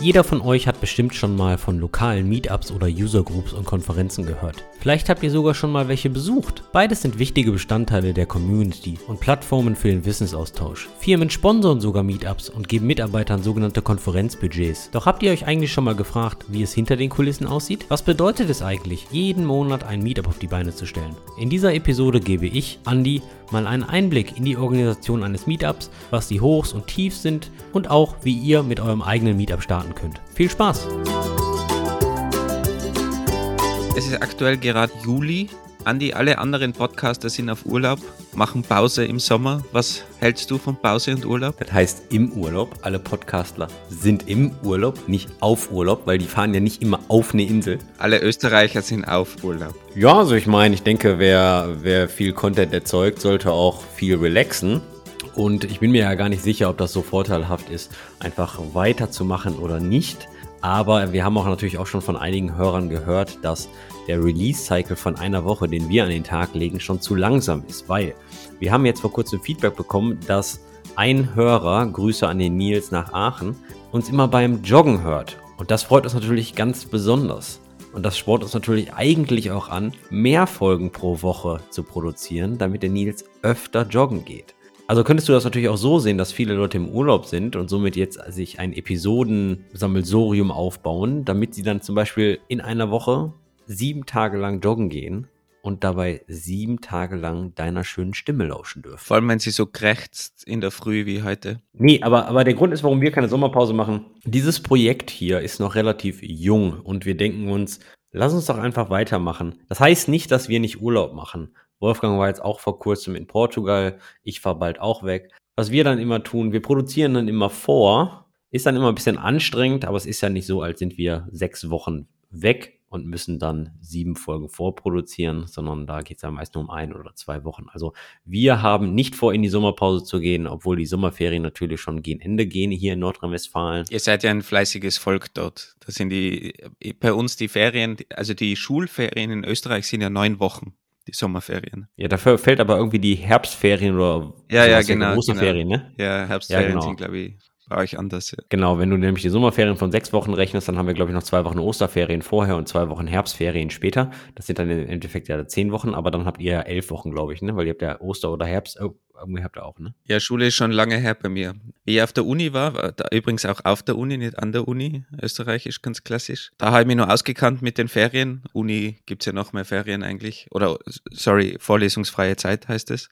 Jeder von euch hat bestimmt schon mal von lokalen Meetups oder Usergroups und Konferenzen gehört. Vielleicht habt ihr sogar schon mal welche besucht. Beides sind wichtige Bestandteile der Community und Plattformen für den Wissensaustausch. Firmen sponsoren sogar Meetups und geben Mitarbeitern sogenannte Konferenzbudgets. Doch habt ihr euch eigentlich schon mal gefragt, wie es hinter den Kulissen aussieht? Was bedeutet es eigentlich, jeden Monat ein Meetup auf die Beine zu stellen? In dieser Episode gebe ich, Andi, mal einen Einblick in die Organisation eines Meetups, was die Hochs und Tiefs sind und auch, wie ihr mit eurem eigenen Meetup starten könnt. Viel Spaß! Es ist aktuell gerade Juli. Andi, alle anderen Podcaster sind auf Urlaub, machen Pause im Sommer. Was hältst du von Pause und Urlaub? Das heißt im Urlaub. Alle Podcastler sind im Urlaub, nicht auf Urlaub, weil die fahren ja nicht immer auf eine Insel. Alle Österreicher sind auf Urlaub. Ja, also ich meine, ich denke, wer, wer viel Content erzeugt, sollte auch viel relaxen. Und ich bin mir ja gar nicht sicher, ob das so vorteilhaft ist, einfach weiterzumachen oder nicht. Aber wir haben auch natürlich auch schon von einigen Hörern gehört, dass der Release-Cycle von einer Woche, den wir an den Tag legen, schon zu langsam ist, weil wir haben jetzt vor kurzem Feedback bekommen, dass ein Hörer, Grüße an den Nils nach Aachen, uns immer beim Joggen hört. Und das freut uns natürlich ganz besonders. Und das spornt uns natürlich eigentlich auch an, mehr Folgen pro Woche zu produzieren, damit der Nils öfter joggen geht. Also könntest du das natürlich auch so sehen, dass viele Leute im Urlaub sind und somit jetzt sich ein Episodensammelsorium aufbauen, damit sie dann zum Beispiel in einer Woche sieben Tage lang joggen gehen und dabei sieben Tage lang deiner schönen Stimme lauschen dürfen. Vor allem, wenn sie so krächzt in der Früh wie heute. Nee, aber, aber der Grund ist, warum wir keine Sommerpause machen. Dieses Projekt hier ist noch relativ jung und wir denken uns, lass uns doch einfach weitermachen. Das heißt nicht, dass wir nicht Urlaub machen. Wolfgang war jetzt auch vor kurzem in Portugal. Ich fahre bald auch weg. Was wir dann immer tun, wir produzieren dann immer vor. Ist dann immer ein bisschen anstrengend, aber es ist ja nicht so, als sind wir sechs Wochen weg und müssen dann sieben Folgen vorproduzieren, sondern da geht es ja meist nur um ein oder zwei Wochen. Also wir haben nicht vor, in die Sommerpause zu gehen, obwohl die Sommerferien natürlich schon gegen Ende gehen hier in Nordrhein-Westfalen. Ihr seid ja ein fleißiges Volk dort. Das sind die, bei uns die Ferien, also die Schulferien in Österreich sind ja neun Wochen die Sommerferien. Ja, dafür fällt aber irgendwie die Herbstferien oder ja, ja, genau, große genau. Ferien, ne? Ja, Herbstferien ja, genau. sind, glaube ich, euch anders. Ja. Genau, wenn du nämlich die Sommerferien von sechs Wochen rechnest, dann haben wir, glaube ich, noch zwei Wochen Osterferien vorher und zwei Wochen Herbstferien später. Das sind dann im Endeffekt ja zehn Wochen, aber dann habt ihr ja elf Wochen, glaube ich, ne? Weil ihr habt ja Oster oder Herbst, oh, irgendwie habt ihr auch, ne? Ja, Schule ist schon lange her bei mir. Wie ich auf der Uni war, war da übrigens auch auf der Uni, nicht an der Uni, österreichisch, ganz klassisch. Da habe ich mich nur ausgekannt mit den Ferien. Uni gibt's ja noch mehr Ferien eigentlich. Oder, sorry, vorlesungsfreie Zeit heißt es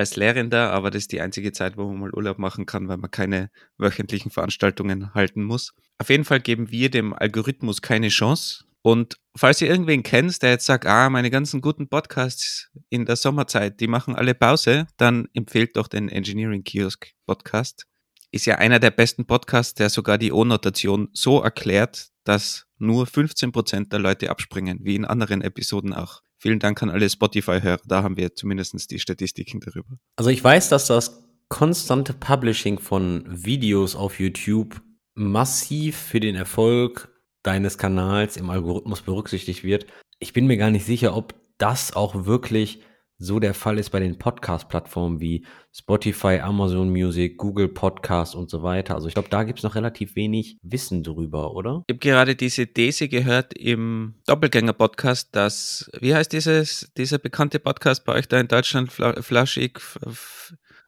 als Lehrender, aber das ist die einzige Zeit, wo man mal Urlaub machen kann, weil man keine wöchentlichen Veranstaltungen halten muss. Auf jeden Fall geben wir dem Algorithmus keine Chance. Und falls ihr irgendwen kennt, der jetzt sagt, ah, meine ganzen guten Podcasts in der Sommerzeit, die machen alle Pause, dann empfehlt doch den Engineering Kiosk Podcast. Ist ja einer der besten Podcasts, der sogar die O-Notation so erklärt, dass nur 15% der Leute abspringen, wie in anderen Episoden auch. Vielen Dank an alle Spotify-Hörer, da haben wir zumindest die Statistiken darüber. Also ich weiß, dass das konstante Publishing von Videos auf YouTube massiv für den Erfolg deines Kanals im Algorithmus berücksichtigt wird. Ich bin mir gar nicht sicher, ob das auch wirklich so der Fall ist bei den Podcast-Plattformen wie Spotify, Amazon Music, Google Podcast und so weiter. Also ich glaube, da gibt es noch relativ wenig Wissen drüber, oder? Ich habe gerade diese These gehört im Doppelgänger-Podcast, dass, wie heißt dieses, dieser bekannte Podcast bei euch da in Deutschland, Flaschig?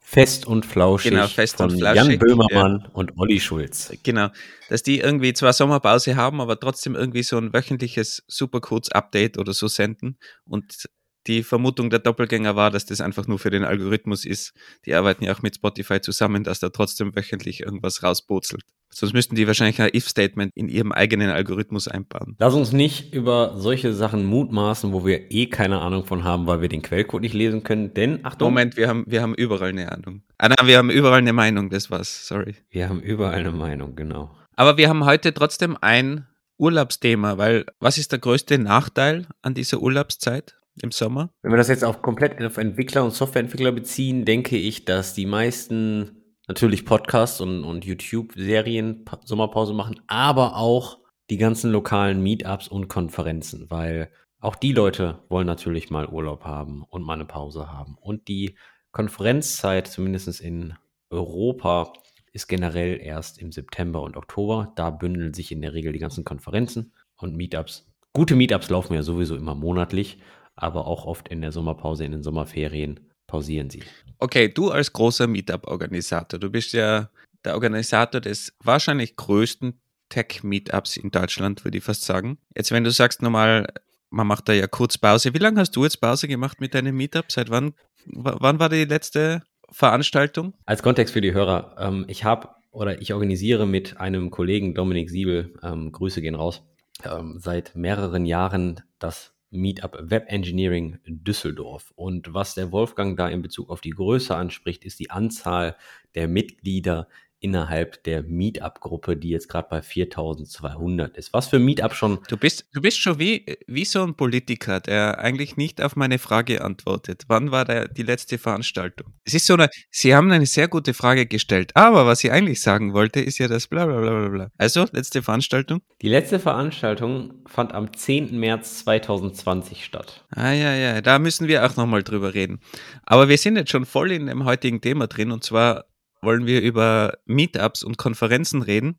Fest und Flauschig genau, fest von und flauschig, Jan Böhmermann ja. und Olli Schulz. Genau, dass die irgendwie zwar Sommerpause haben, aber trotzdem irgendwie so ein wöchentliches Supercodes-Update oder so senden und die Vermutung der Doppelgänger war, dass das einfach nur für den Algorithmus ist. Die arbeiten ja auch mit Spotify zusammen, dass da trotzdem wöchentlich irgendwas rausbozelt. Sonst müssten die wahrscheinlich ein If-Statement in ihrem eigenen Algorithmus einbauen. Lass uns nicht über solche Sachen mutmaßen, wo wir eh keine Ahnung von haben, weil wir den Quellcode nicht lesen können. Denn, Achtung. Moment, wir haben, wir haben überall eine Ahnung. Ah, nein, wir haben überall eine Meinung, das war's, sorry. Wir haben überall eine Meinung, genau. Aber wir haben heute trotzdem ein Urlaubsthema, weil was ist der größte Nachteil an dieser Urlaubszeit? Im Sommer? Wenn wir das jetzt auf komplett auf Entwickler und Softwareentwickler beziehen, denke ich, dass die meisten natürlich Podcasts und, und YouTube-Serien Sommerpause machen, aber auch die ganzen lokalen Meetups und Konferenzen, weil auch die Leute wollen natürlich mal Urlaub haben und mal eine Pause haben. Und die Konferenzzeit, zumindest in Europa, ist generell erst im September und Oktober. Da bündeln sich in der Regel die ganzen Konferenzen und Meetups. Gute Meetups laufen ja sowieso immer monatlich, aber auch oft in der Sommerpause, in den Sommerferien pausieren sie. Okay, du als großer Meetup-Organisator, du bist ja der Organisator des wahrscheinlich größten Tech-Meetups in Deutschland, würde ich fast sagen. Jetzt, wenn du sagst nochmal, man macht da ja kurz Pause. Wie lange hast du jetzt Pause gemacht mit deinem Meetup? Seit wann, wann war die letzte Veranstaltung? Als Kontext für die Hörer, ähm, ich habe oder ich organisiere mit einem Kollegen, Dominik Siebel, ähm, Grüße gehen raus, ähm, seit mehreren Jahren das Meetup Web Engineering Düsseldorf. Und was der Wolfgang da in Bezug auf die Größe anspricht, ist die Anzahl der Mitglieder innerhalb der Meetup-Gruppe, die jetzt gerade bei 4200 ist. Was für Meetup schon. Du bist, du bist schon wie, wie so ein Politiker, der eigentlich nicht auf meine Frage antwortet. Wann war der, die letzte Veranstaltung? Es ist so eine, Sie haben eine sehr gute Frage gestellt, aber was ich eigentlich sagen wollte, ist ja das bla bla bla bla. Also, letzte Veranstaltung? Die letzte Veranstaltung fand am 10. März 2020 statt. Ah ja, ja, da müssen wir auch nochmal drüber reden. Aber wir sind jetzt schon voll in dem heutigen Thema drin und zwar wollen wir über Meetups und Konferenzen reden.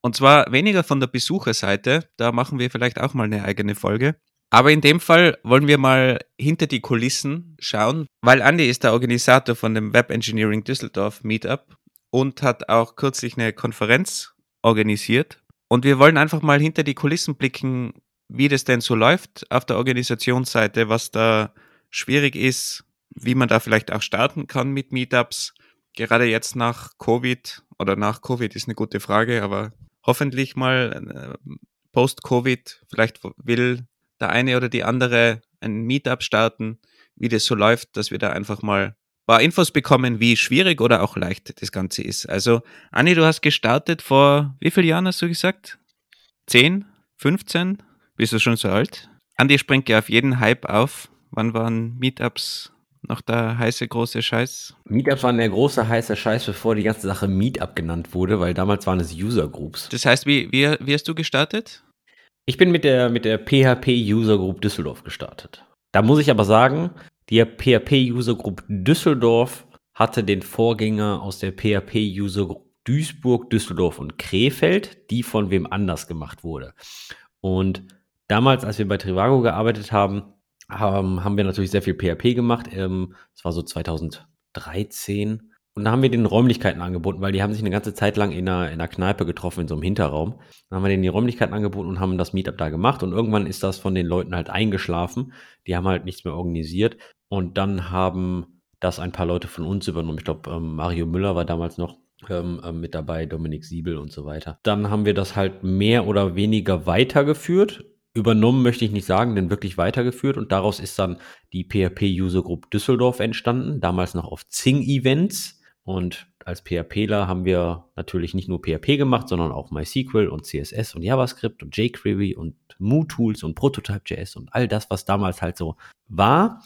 Und zwar weniger von der Besucherseite, da machen wir vielleicht auch mal eine eigene Folge. Aber in dem Fall wollen wir mal hinter die Kulissen schauen, weil Andy ist der Organisator von dem Web Engineering Düsseldorf Meetup und hat auch kürzlich eine Konferenz organisiert. Und wir wollen einfach mal hinter die Kulissen blicken, wie das denn so läuft auf der Organisationsseite, was da schwierig ist, wie man da vielleicht auch starten kann mit Meetups gerade jetzt nach Covid oder nach Covid ist eine gute Frage, aber hoffentlich mal äh, post-Covid, vielleicht will der eine oder die andere ein Meetup starten, wie das so läuft, dass wir da einfach mal ein paar Infos bekommen, wie schwierig oder auch leicht das Ganze ist. Also, Anni, du hast gestartet vor wie vielen Jahren hast du gesagt? 10? 15? Bist du schon so alt? Andi springt ja auf jeden Hype auf. Wann waren Meetups noch der heiße große Scheiß? Meetups waren der große heiße Scheiß, bevor die ganze Sache Meetup genannt wurde, weil damals waren es User Groups. Das heißt, wie, wie, wie hast du gestartet? Ich bin mit der, mit der PHP User Group Düsseldorf gestartet. Da muss ich aber sagen, die PHP User Group Düsseldorf hatte den Vorgänger aus der PHP User Group Duisburg, Düsseldorf und Krefeld, die von wem anders gemacht wurde. Und damals, als wir bei Trivago gearbeitet haben, haben, haben wir natürlich sehr viel PHP gemacht. Ähm, das war so 2013. Und da haben wir den Räumlichkeiten angeboten, weil die haben sich eine ganze Zeit lang in einer, in einer Kneipe getroffen, in so einem Hinterraum. Dann haben wir denen die Räumlichkeiten angeboten und haben das Meetup da gemacht. Und irgendwann ist das von den Leuten halt eingeschlafen. Die haben halt nichts mehr organisiert. Und dann haben das ein paar Leute von uns übernommen. Ich glaube, ähm, Mario Müller war damals noch ähm, äh, mit dabei, Dominik Siebel und so weiter. Dann haben wir das halt mehr oder weniger weitergeführt übernommen möchte ich nicht sagen, denn wirklich weitergeführt und daraus ist dann die PHP User Group Düsseldorf entstanden, damals noch auf Zing Events und als PHPler haben wir natürlich nicht nur PHP gemacht, sondern auch MySQL und CSS und JavaScript und jQuery und MooTools und Prototype.js und all das, was damals halt so war.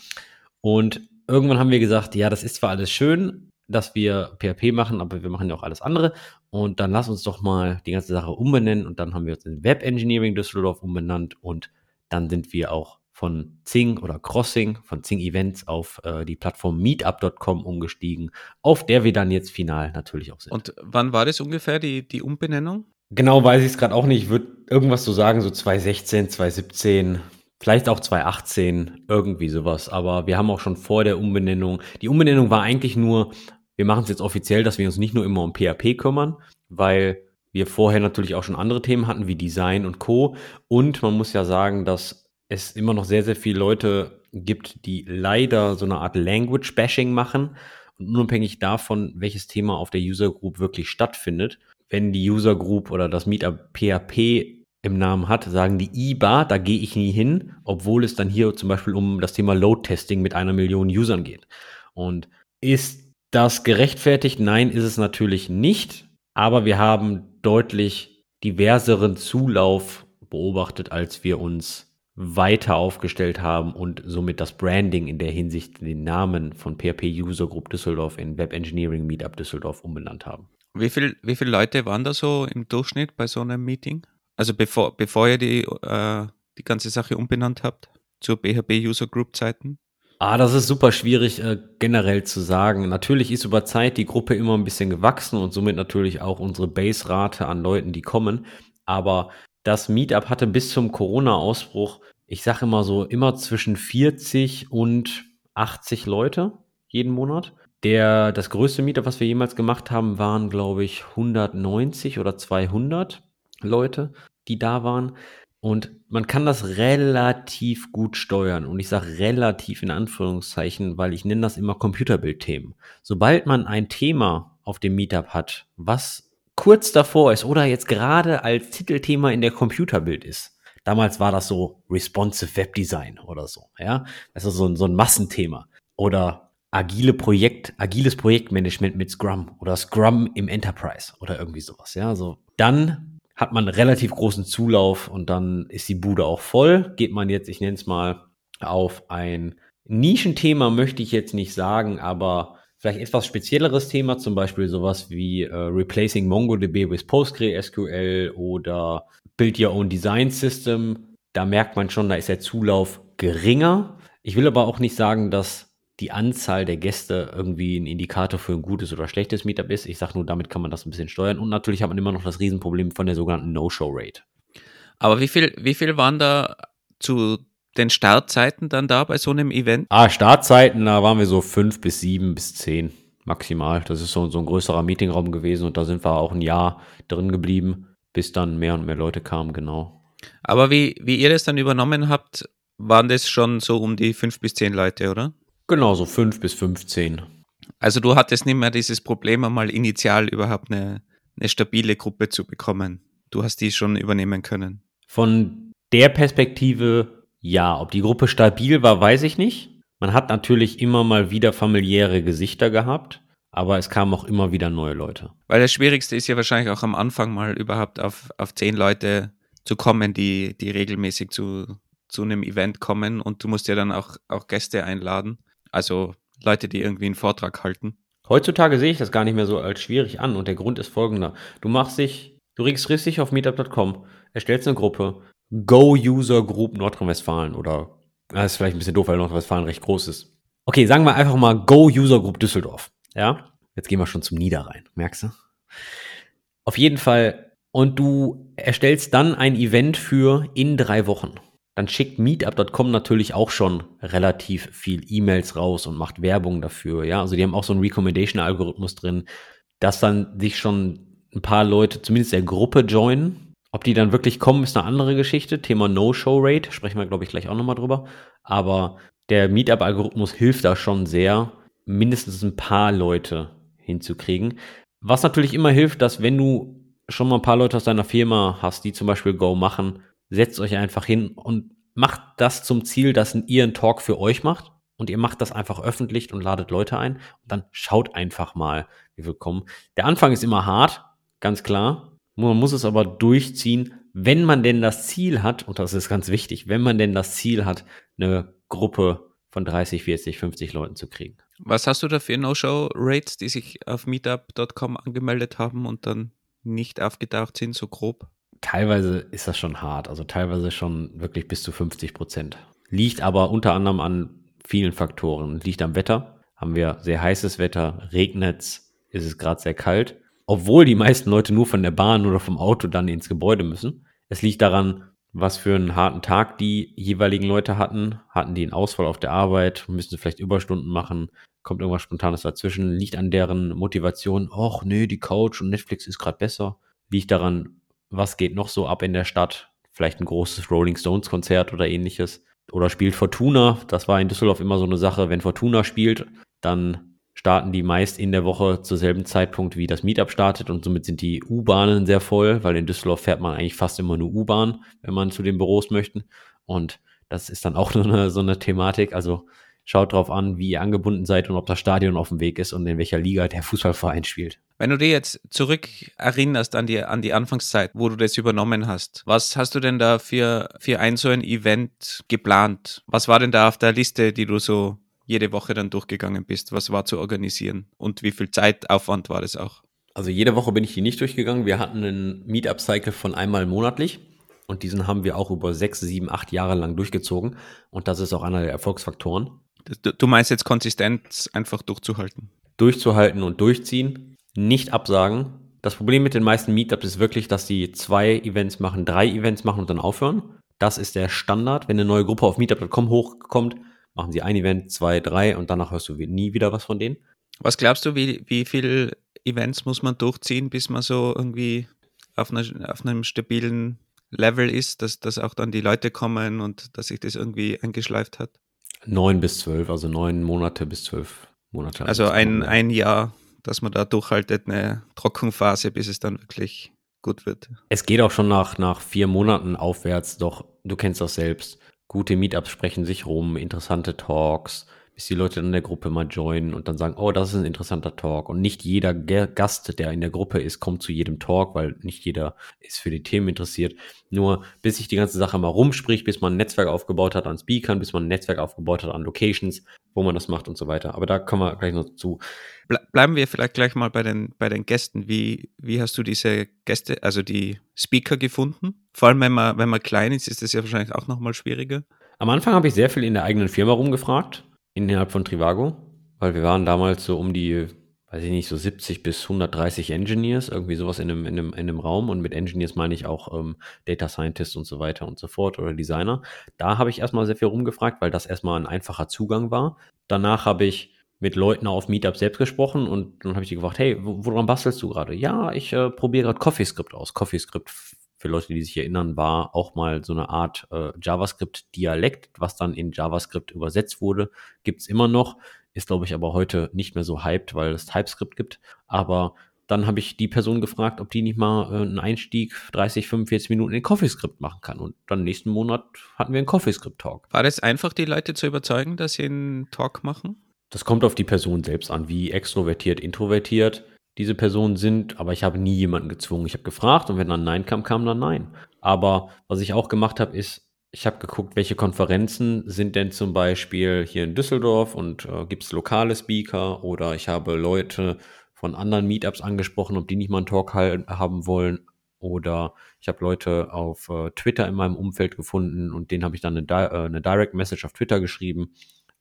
Und irgendwann haben wir gesagt, ja, das ist zwar alles schön, dass wir PHP machen, aber wir machen ja auch alles andere. Und dann lass uns doch mal die ganze Sache umbenennen. Und dann haben wir uns in Web Engineering Düsseldorf umbenannt. Und dann sind wir auch von Zing oder Crossing, von Zing Events auf äh, die Plattform meetup.com umgestiegen, auf der wir dann jetzt final natürlich auch sind. Und wann war das ungefähr, die, die Umbenennung? Genau weiß ich es gerade auch nicht. Ich würde irgendwas so sagen, so 2016, 2017, Vielleicht auch 2018, irgendwie sowas. Aber wir haben auch schon vor der Umbenennung, die Umbenennung war eigentlich nur, wir machen es jetzt offiziell, dass wir uns nicht nur immer um PHP kümmern, weil wir vorher natürlich auch schon andere Themen hatten, wie Design und Co. Und man muss ja sagen, dass es immer noch sehr, sehr viele Leute gibt, die leider so eine Art Language-Bashing machen. Und unabhängig davon, welches Thema auf der User Group wirklich stattfindet, wenn die User Group oder das Meetup PHP im Namen hat, sagen die IBA, da gehe ich nie hin, obwohl es dann hier zum Beispiel um das Thema Load-Testing mit einer Million Usern geht. Und ist das gerechtfertigt? Nein, ist es natürlich nicht, aber wir haben deutlich diverseren Zulauf beobachtet, als wir uns weiter aufgestellt haben und somit das Branding in der Hinsicht den Namen von PHP User Group Düsseldorf in Web Engineering Meetup Düsseldorf umbenannt haben. Wie, viel, wie viele Leute waren da so im Durchschnitt bei so einem Meeting? Also bevor, bevor ihr die, äh, die ganze Sache umbenannt habt, zur BHB User Group Zeiten? Ah, das ist super schwierig äh, generell zu sagen. Natürlich ist über Zeit die Gruppe immer ein bisschen gewachsen und somit natürlich auch unsere Base-Rate an Leuten, die kommen. Aber das Meetup hatte bis zum Corona-Ausbruch, ich sage immer so, immer zwischen 40 und 80 Leute jeden Monat. Der, das größte Meetup, was wir jemals gemacht haben, waren, glaube ich, 190 oder 200 Leute, die da waren. Und man kann das relativ gut steuern. Und ich sage relativ in Anführungszeichen, weil ich nenne das immer Computerbildthemen. Sobald man ein Thema auf dem Meetup hat, was kurz davor ist oder jetzt gerade als Titelthema in der Computerbild ist. Damals war das so Responsive Web Design oder so, ja. Das ist so ein, so ein Massenthema. Oder agile Projekt, agiles Projektmanagement mit Scrum oder Scrum im Enterprise oder irgendwie sowas, ja. Also dann hat man relativ großen Zulauf und dann ist die Bude auch voll. Geht man jetzt, ich nenne es mal, auf ein Nischenthema, möchte ich jetzt nicht sagen, aber vielleicht etwas spezielleres Thema, zum Beispiel sowas wie äh, Replacing MongoDB with PostgreSQL oder Build Your Own Design System. Da merkt man schon, da ist der Zulauf geringer. Ich will aber auch nicht sagen, dass die Anzahl der Gäste irgendwie ein Indikator für ein gutes oder schlechtes Meetup ist. Ich sage nur, damit kann man das ein bisschen steuern. Und natürlich hat man immer noch das Riesenproblem von der sogenannten No-Show-Rate. Aber wie viel, wie viel waren da zu den Startzeiten dann da bei so einem Event? Ah, Startzeiten, da waren wir so fünf bis sieben bis zehn maximal. Das ist so, so ein größerer Meetingraum gewesen und da sind wir auch ein Jahr drin geblieben, bis dann mehr und mehr Leute kamen, genau. Aber wie, wie ihr das dann übernommen habt, waren das schon so um die fünf bis zehn Leute, oder? Genau, so fünf bis 15. Also du hattest nicht mehr dieses Problem, einmal initial überhaupt eine, eine stabile Gruppe zu bekommen. Du hast die schon übernehmen können. Von der Perspektive ja. Ob die Gruppe stabil war, weiß ich nicht. Man hat natürlich immer mal wieder familiäre Gesichter gehabt, aber es kamen auch immer wieder neue Leute. Weil das Schwierigste ist ja wahrscheinlich auch am Anfang mal überhaupt auf, auf zehn Leute zu kommen, die, die regelmäßig zu, zu einem Event kommen und du musst ja dann auch, auch Gäste einladen. Also Leute, die irgendwie einen Vortrag halten. Heutzutage sehe ich das gar nicht mehr so als schwierig an und der Grund ist folgender. Du machst dich, du registrierst dich auf meetup.com, erstellst eine Gruppe, Go User Group Nordrhein-Westfalen oder das ist vielleicht ein bisschen doof, weil Nordrhein-Westfalen recht groß ist. Okay, sagen wir einfach mal Go User Group Düsseldorf. Ja, jetzt gehen wir schon zum Niederrhein, merkst du? Auf jeden Fall. Und du erstellst dann ein Event für in drei Wochen dann schickt Meetup.com natürlich auch schon relativ viel E-Mails raus und macht Werbung dafür. Ja, also die haben auch so einen Recommendation-Algorithmus drin, dass dann sich schon ein paar Leute, zumindest der Gruppe, joinen. Ob die dann wirklich kommen, ist eine andere Geschichte. Thema No-Show-Rate, sprechen wir, glaube ich, gleich auch nochmal drüber. Aber der Meetup-Algorithmus hilft da schon sehr, mindestens ein paar Leute hinzukriegen. Was natürlich immer hilft, dass wenn du schon mal ein paar Leute aus deiner Firma hast, die zum Beispiel Go machen, setzt euch einfach hin und macht das zum Ziel, dass ihr einen Talk für euch macht und ihr macht das einfach öffentlich und ladet Leute ein und dann schaut einfach mal, wie viel kommen. Der Anfang ist immer hart, ganz klar. Man muss es aber durchziehen, wenn man denn das Ziel hat, und das ist ganz wichtig, wenn man denn das Ziel hat, eine Gruppe von 30, 40, 50 Leuten zu kriegen. Was hast du da für No-Show-Rates, die sich auf meetup.com angemeldet haben und dann nicht aufgetaucht sind, so grob? Teilweise ist das schon hart, also teilweise schon wirklich bis zu 50 Prozent. Liegt aber unter anderem an vielen Faktoren. Liegt am Wetter. Haben wir sehr heißes Wetter, regnet's, ist es gerade sehr kalt. Obwohl die meisten Leute nur von der Bahn oder vom Auto dann ins Gebäude müssen. Es liegt daran, was für einen harten Tag die jeweiligen Leute hatten. Hatten die einen Ausfall auf der Arbeit, müssen vielleicht Überstunden machen, kommt irgendwas Spontanes dazwischen. Liegt an deren Motivation, ach nee, die Couch und Netflix ist gerade besser. Liegt daran, was geht noch so ab in der Stadt? Vielleicht ein großes Rolling Stones Konzert oder ähnliches. Oder spielt Fortuna? Das war in Düsseldorf immer so eine Sache. Wenn Fortuna spielt, dann starten die meist in der Woche zur selben Zeitpunkt, wie das Meetup startet und somit sind die U-Bahnen sehr voll, weil in Düsseldorf fährt man eigentlich fast immer nur U-Bahn, wenn man zu den Büros möchte. Und das ist dann auch so eine, so eine Thematik. Also schaut drauf an, wie ihr angebunden seid und ob das Stadion auf dem Weg ist und in welcher Liga der Fußballverein spielt. Wenn du dir jetzt zurück erinnerst an die, an die Anfangszeit, wo du das übernommen hast, was hast du denn da für, für ein so ein Event geplant? Was war denn da auf der Liste, die du so jede Woche dann durchgegangen bist? Was war zu organisieren und wie viel Zeitaufwand war das auch? Also jede Woche bin ich die nicht durchgegangen. Wir hatten einen Meetup-Cycle von einmal monatlich und diesen haben wir auch über sechs, sieben, acht Jahre lang durchgezogen und das ist auch einer der Erfolgsfaktoren. Du, meinst jetzt Konsistenz einfach durchzuhalten? Durchzuhalten und durchziehen, nicht absagen. Das Problem mit den meisten Meetups ist wirklich, dass die zwei Events machen, drei Events machen und dann aufhören. Das ist der Standard. Wenn eine neue Gruppe auf meetup.com hochkommt, machen sie ein Event, zwei, drei und danach hörst du nie wieder was von denen. Was glaubst du, wie, wie viele Events muss man durchziehen, bis man so irgendwie auf, einer, auf einem stabilen Level ist, dass, dass auch dann die Leute kommen und dass sich das irgendwie eingeschleift hat? Neun bis zwölf, also neun Monate bis zwölf Monate. Also ein, ein Jahr, dass man da durchhaltet, eine Trockenphase, bis es dann wirklich gut wird. Es geht auch schon nach, nach vier Monaten aufwärts, doch du kennst das selbst. Gute Meetups sprechen sich rum, interessante Talks, bis die Leute in der Gruppe mal joinen und dann sagen, oh, das ist ein interessanter Talk. Und nicht jeder Gast, der in der Gruppe ist, kommt zu jedem Talk, weil nicht jeder ist für die Themen interessiert. Nur bis sich die ganze Sache mal rumspricht, bis man ein Netzwerk aufgebaut hat an Speakern, bis man ein Netzwerk aufgebaut hat an Locations, wo man das macht und so weiter. Aber da kommen wir gleich noch zu. Bleiben wir vielleicht gleich mal bei den, bei den Gästen. Wie, wie hast du diese Gäste, also die Speaker gefunden? Vor allem, wenn man, wenn man klein ist, ist das ja wahrscheinlich auch nochmal schwieriger. Am Anfang habe ich sehr viel in der eigenen Firma rumgefragt innerhalb von Trivago, weil wir waren damals so um die, weiß ich nicht, so 70 bis 130 Engineers, irgendwie sowas in einem, in einem, in einem Raum. Und mit Engineers meine ich auch ähm, Data Scientists und so weiter und so fort oder Designer. Da habe ich erstmal sehr viel rumgefragt, weil das erstmal ein einfacher Zugang war. Danach habe ich mit Leuten auf Meetup selbst gesprochen und dann habe ich die gefragt, hey, woran bastelst du gerade? Ja, ich äh, probiere gerade CoffeeScript aus. CoffeeScript für Leute, die sich erinnern, war auch mal so eine Art äh, JavaScript-Dialekt, was dann in JavaScript übersetzt wurde. Gibt es immer noch, ist, glaube ich, aber heute nicht mehr so hyped, weil es TypeScript gibt. Aber dann habe ich die Person gefragt, ob die nicht mal äh, einen Einstieg 30, 45 Minuten in CoffeeScript machen kann. Und dann nächsten Monat hatten wir einen CoffeeScript-Talk. War das einfach, die Leute zu überzeugen, dass sie einen Talk machen? Das kommt auf die Person selbst an, wie extrovertiert, introvertiert diese Personen sind, aber ich habe nie jemanden gezwungen. Ich habe gefragt und wenn dann Nein kam, kam dann Nein. Aber was ich auch gemacht habe, ist, ich habe geguckt, welche Konferenzen sind denn zum Beispiel hier in Düsseldorf und äh, gibt es lokale Speaker oder ich habe Leute von anderen Meetups angesprochen, ob die nicht mal einen Talk haben wollen. Oder ich habe Leute auf äh, Twitter in meinem Umfeld gefunden und denen habe ich dann eine, Di äh, eine Direct Message auf Twitter geschrieben.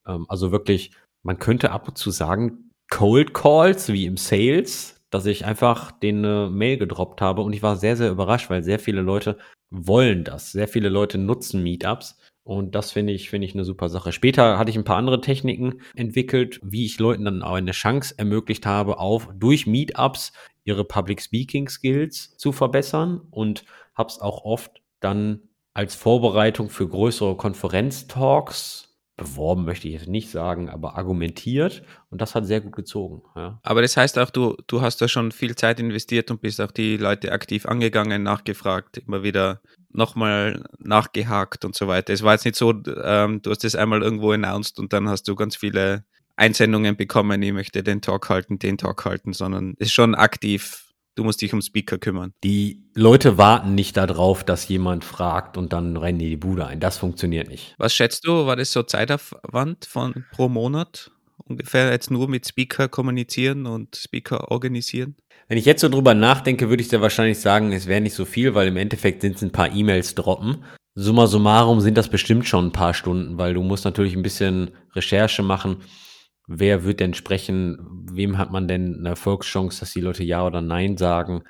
Ähm, also wirklich, man könnte ab und zu sagen, Cold Calls wie im Sales, dass ich einfach den Mail gedroppt habe und ich war sehr, sehr überrascht, weil sehr viele Leute wollen das. Sehr viele Leute nutzen Meetups und das finde ich, finde ich eine super Sache. Später hatte ich ein paar andere Techniken entwickelt, wie ich Leuten dann auch eine Chance ermöglicht habe, auf durch Meetups ihre Public Speaking Skills zu verbessern und habe es auch oft dann als Vorbereitung für größere Konferenztalks beworben möchte ich jetzt nicht sagen, aber argumentiert und das hat sehr gut gezogen. Ja. Aber das heißt auch, du, du hast da schon viel Zeit investiert und bist auch die Leute aktiv angegangen, nachgefragt, immer wieder nochmal nachgehakt und so weiter. Es war jetzt nicht so, ähm, du hast es einmal irgendwo announced und dann hast du ganz viele Einsendungen bekommen, ich möchte den Talk halten, den Talk halten, sondern es ist schon aktiv Du musst dich um Speaker kümmern. Die Leute warten nicht darauf, dass jemand fragt und dann rennen die die Bude ein. Das funktioniert nicht. Was schätzt du, war das so Zeitaufwand von pro Monat? Ungefähr jetzt nur mit Speaker kommunizieren und Speaker organisieren? Wenn ich jetzt so drüber nachdenke, würde ich dir wahrscheinlich sagen, es wäre nicht so viel, weil im Endeffekt sind es ein paar E-Mails droppen. Summa summarum sind das bestimmt schon ein paar Stunden, weil du musst natürlich ein bisschen Recherche machen wer wird denn sprechen, wem hat man denn eine Erfolgschance, dass die Leute Ja oder Nein sagen.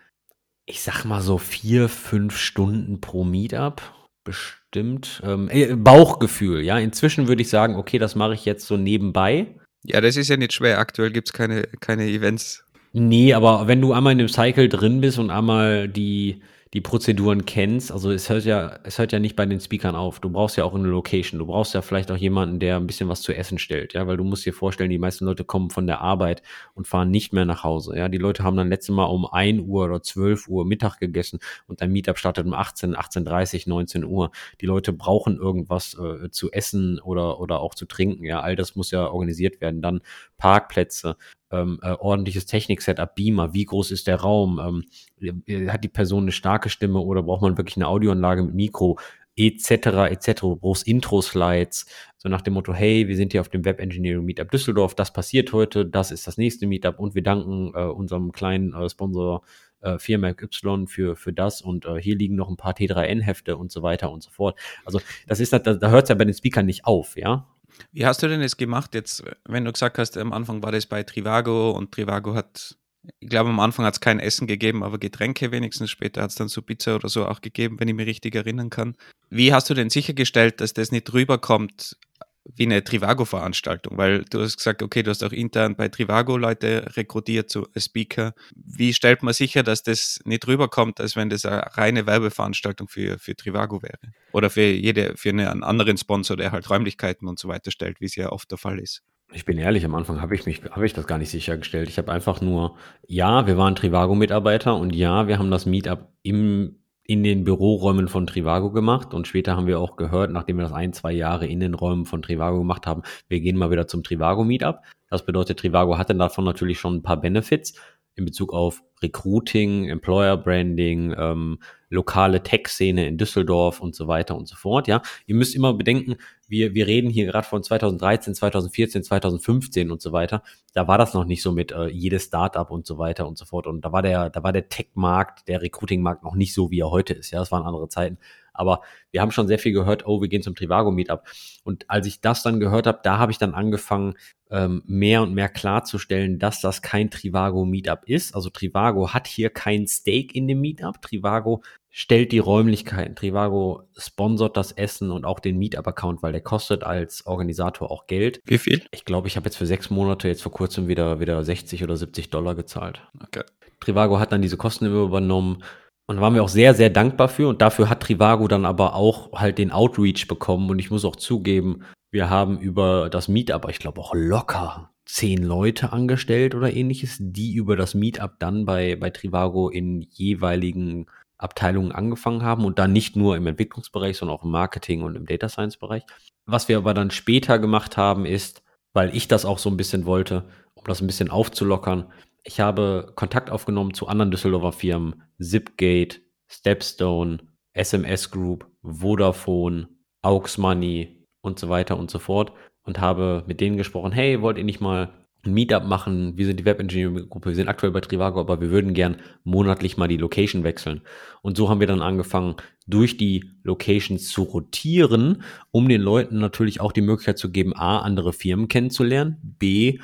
Ich sag mal so vier, fünf Stunden pro Meetup. Bestimmt. Ähm, äh, Bauchgefühl, ja. Inzwischen würde ich sagen, okay, das mache ich jetzt so nebenbei. Ja, das ist ja nicht schwer. Aktuell gibt es keine, keine Events. Nee, aber wenn du einmal in dem Cycle drin bist und einmal die, die Prozeduren kennst, also es hört ja, es hört ja nicht bei den Speakern auf. Du brauchst ja auch eine Location. Du brauchst ja vielleicht auch jemanden, der ein bisschen was zu essen stellt, ja, weil du musst dir vorstellen, die meisten Leute kommen von der Arbeit und fahren nicht mehr nach Hause. Ja, die Leute haben dann letztes Mal um 1 Uhr oder 12 Uhr Mittag gegessen und dein Meetup startet um 18, 18.30, 19 Uhr. Die Leute brauchen irgendwas äh, zu essen oder, oder auch zu trinken. Ja, all das muss ja organisiert werden. Dann Parkplätze, ähm, äh, ordentliches Technik-Setup, Beamer, wie groß ist der Raum, ähm, äh, hat die Person eine starke Stimme oder braucht man wirklich eine Audioanlage mit Mikro, etc., etc. Du brauchst Intro-Slides, so nach dem Motto, hey, wir sind hier auf dem Web Engineering Meetup Düsseldorf, das passiert heute, das ist das nächste Meetup und wir danken äh, unserem kleinen äh, Sponsor äh, Firma Y für, für das und äh, hier liegen noch ein paar T3N-Hefte und so weiter und so fort. Also das ist, da, da hört es ja bei den Speakern nicht auf, ja. Wie hast du denn das gemacht jetzt, wenn du gesagt hast, am Anfang war das bei Trivago und Trivago hat, ich glaube am Anfang hat es kein Essen gegeben, aber Getränke wenigstens, später hat es dann so Pizza oder so auch gegeben, wenn ich mich richtig erinnern kann. Wie hast du denn sichergestellt, dass das nicht rüberkommt wie eine Trivago-Veranstaltung, weil du hast gesagt, okay, du hast auch intern bei Trivago Leute rekrutiert zu Speaker. Wie stellt man sicher, dass das nicht rüberkommt, als wenn das eine reine Werbeveranstaltung für, für Trivago wäre? Oder für jede, für einen anderen Sponsor, der halt Räumlichkeiten und so weiter stellt, wie es ja oft der Fall ist. Ich bin ehrlich, am Anfang habe ich mich, habe ich das gar nicht sichergestellt. Ich habe einfach nur, ja, wir waren Trivago-Mitarbeiter und ja, wir haben das Meetup im in den Büroräumen von Trivago gemacht und später haben wir auch gehört, nachdem wir das ein, zwei Jahre in den Räumen von Trivago gemacht haben, wir gehen mal wieder zum Trivago Meetup. Das bedeutet, Trivago hatte davon natürlich schon ein paar Benefits in Bezug auf Recruiting, Employer Branding, ähm, lokale Tech-Szene in Düsseldorf und so weiter und so fort. Ja, ihr müsst immer bedenken, wir, wir reden hier gerade von 2013, 2014, 2015 und so weiter. Da war das noch nicht so mit äh, jedes Startup und so weiter und so fort. Und da war der, da war der Tech-Markt, der Recruiting-Markt noch nicht so, wie er heute ist. Ja, das waren andere Zeiten. Aber wir haben schon sehr viel gehört, oh, wir gehen zum Trivago Meetup. Und als ich das dann gehört habe, da habe ich dann angefangen, ähm, mehr und mehr klarzustellen, dass das kein Trivago Meetup ist. Also Trivago hat hier kein Stake in dem Meetup. Trivago stellt die Räumlichkeiten. Trivago sponsort das Essen und auch den Meetup-Account, weil der kostet als Organisator auch Geld. Wie viel? Ich glaube, ich habe jetzt für sechs Monate jetzt vor kurzem wieder, wieder 60 oder 70 Dollar gezahlt. Okay. Trivago hat dann diese Kosten übernommen und da waren wir auch sehr, sehr dankbar für. Und dafür hat Trivago dann aber auch halt den Outreach bekommen. Und ich muss auch zugeben, wir haben über das Meetup, ich glaube auch locker zehn Leute angestellt oder ähnliches, die über das Meetup dann bei, bei Trivago in jeweiligen Abteilungen angefangen haben und dann nicht nur im Entwicklungsbereich, sondern auch im Marketing und im Data Science Bereich. Was wir aber dann später gemacht haben, ist, weil ich das auch so ein bisschen wollte, um das ein bisschen aufzulockern, ich habe Kontakt aufgenommen zu anderen Düsseldorfer Firmen, Zipgate, Stepstone, SMS Group, Vodafone, Aux Money und so weiter und so fort und habe mit denen gesprochen, hey, wollt ihr nicht mal ein Meetup machen? Wir sind die Web Engineering Gruppe, wir sind aktuell bei Trivago, aber wir würden gern monatlich mal die Location wechseln. Und so haben wir dann angefangen, durch die Locations zu rotieren, um den Leuten natürlich auch die Möglichkeit zu geben, A, andere Firmen kennenzulernen, B,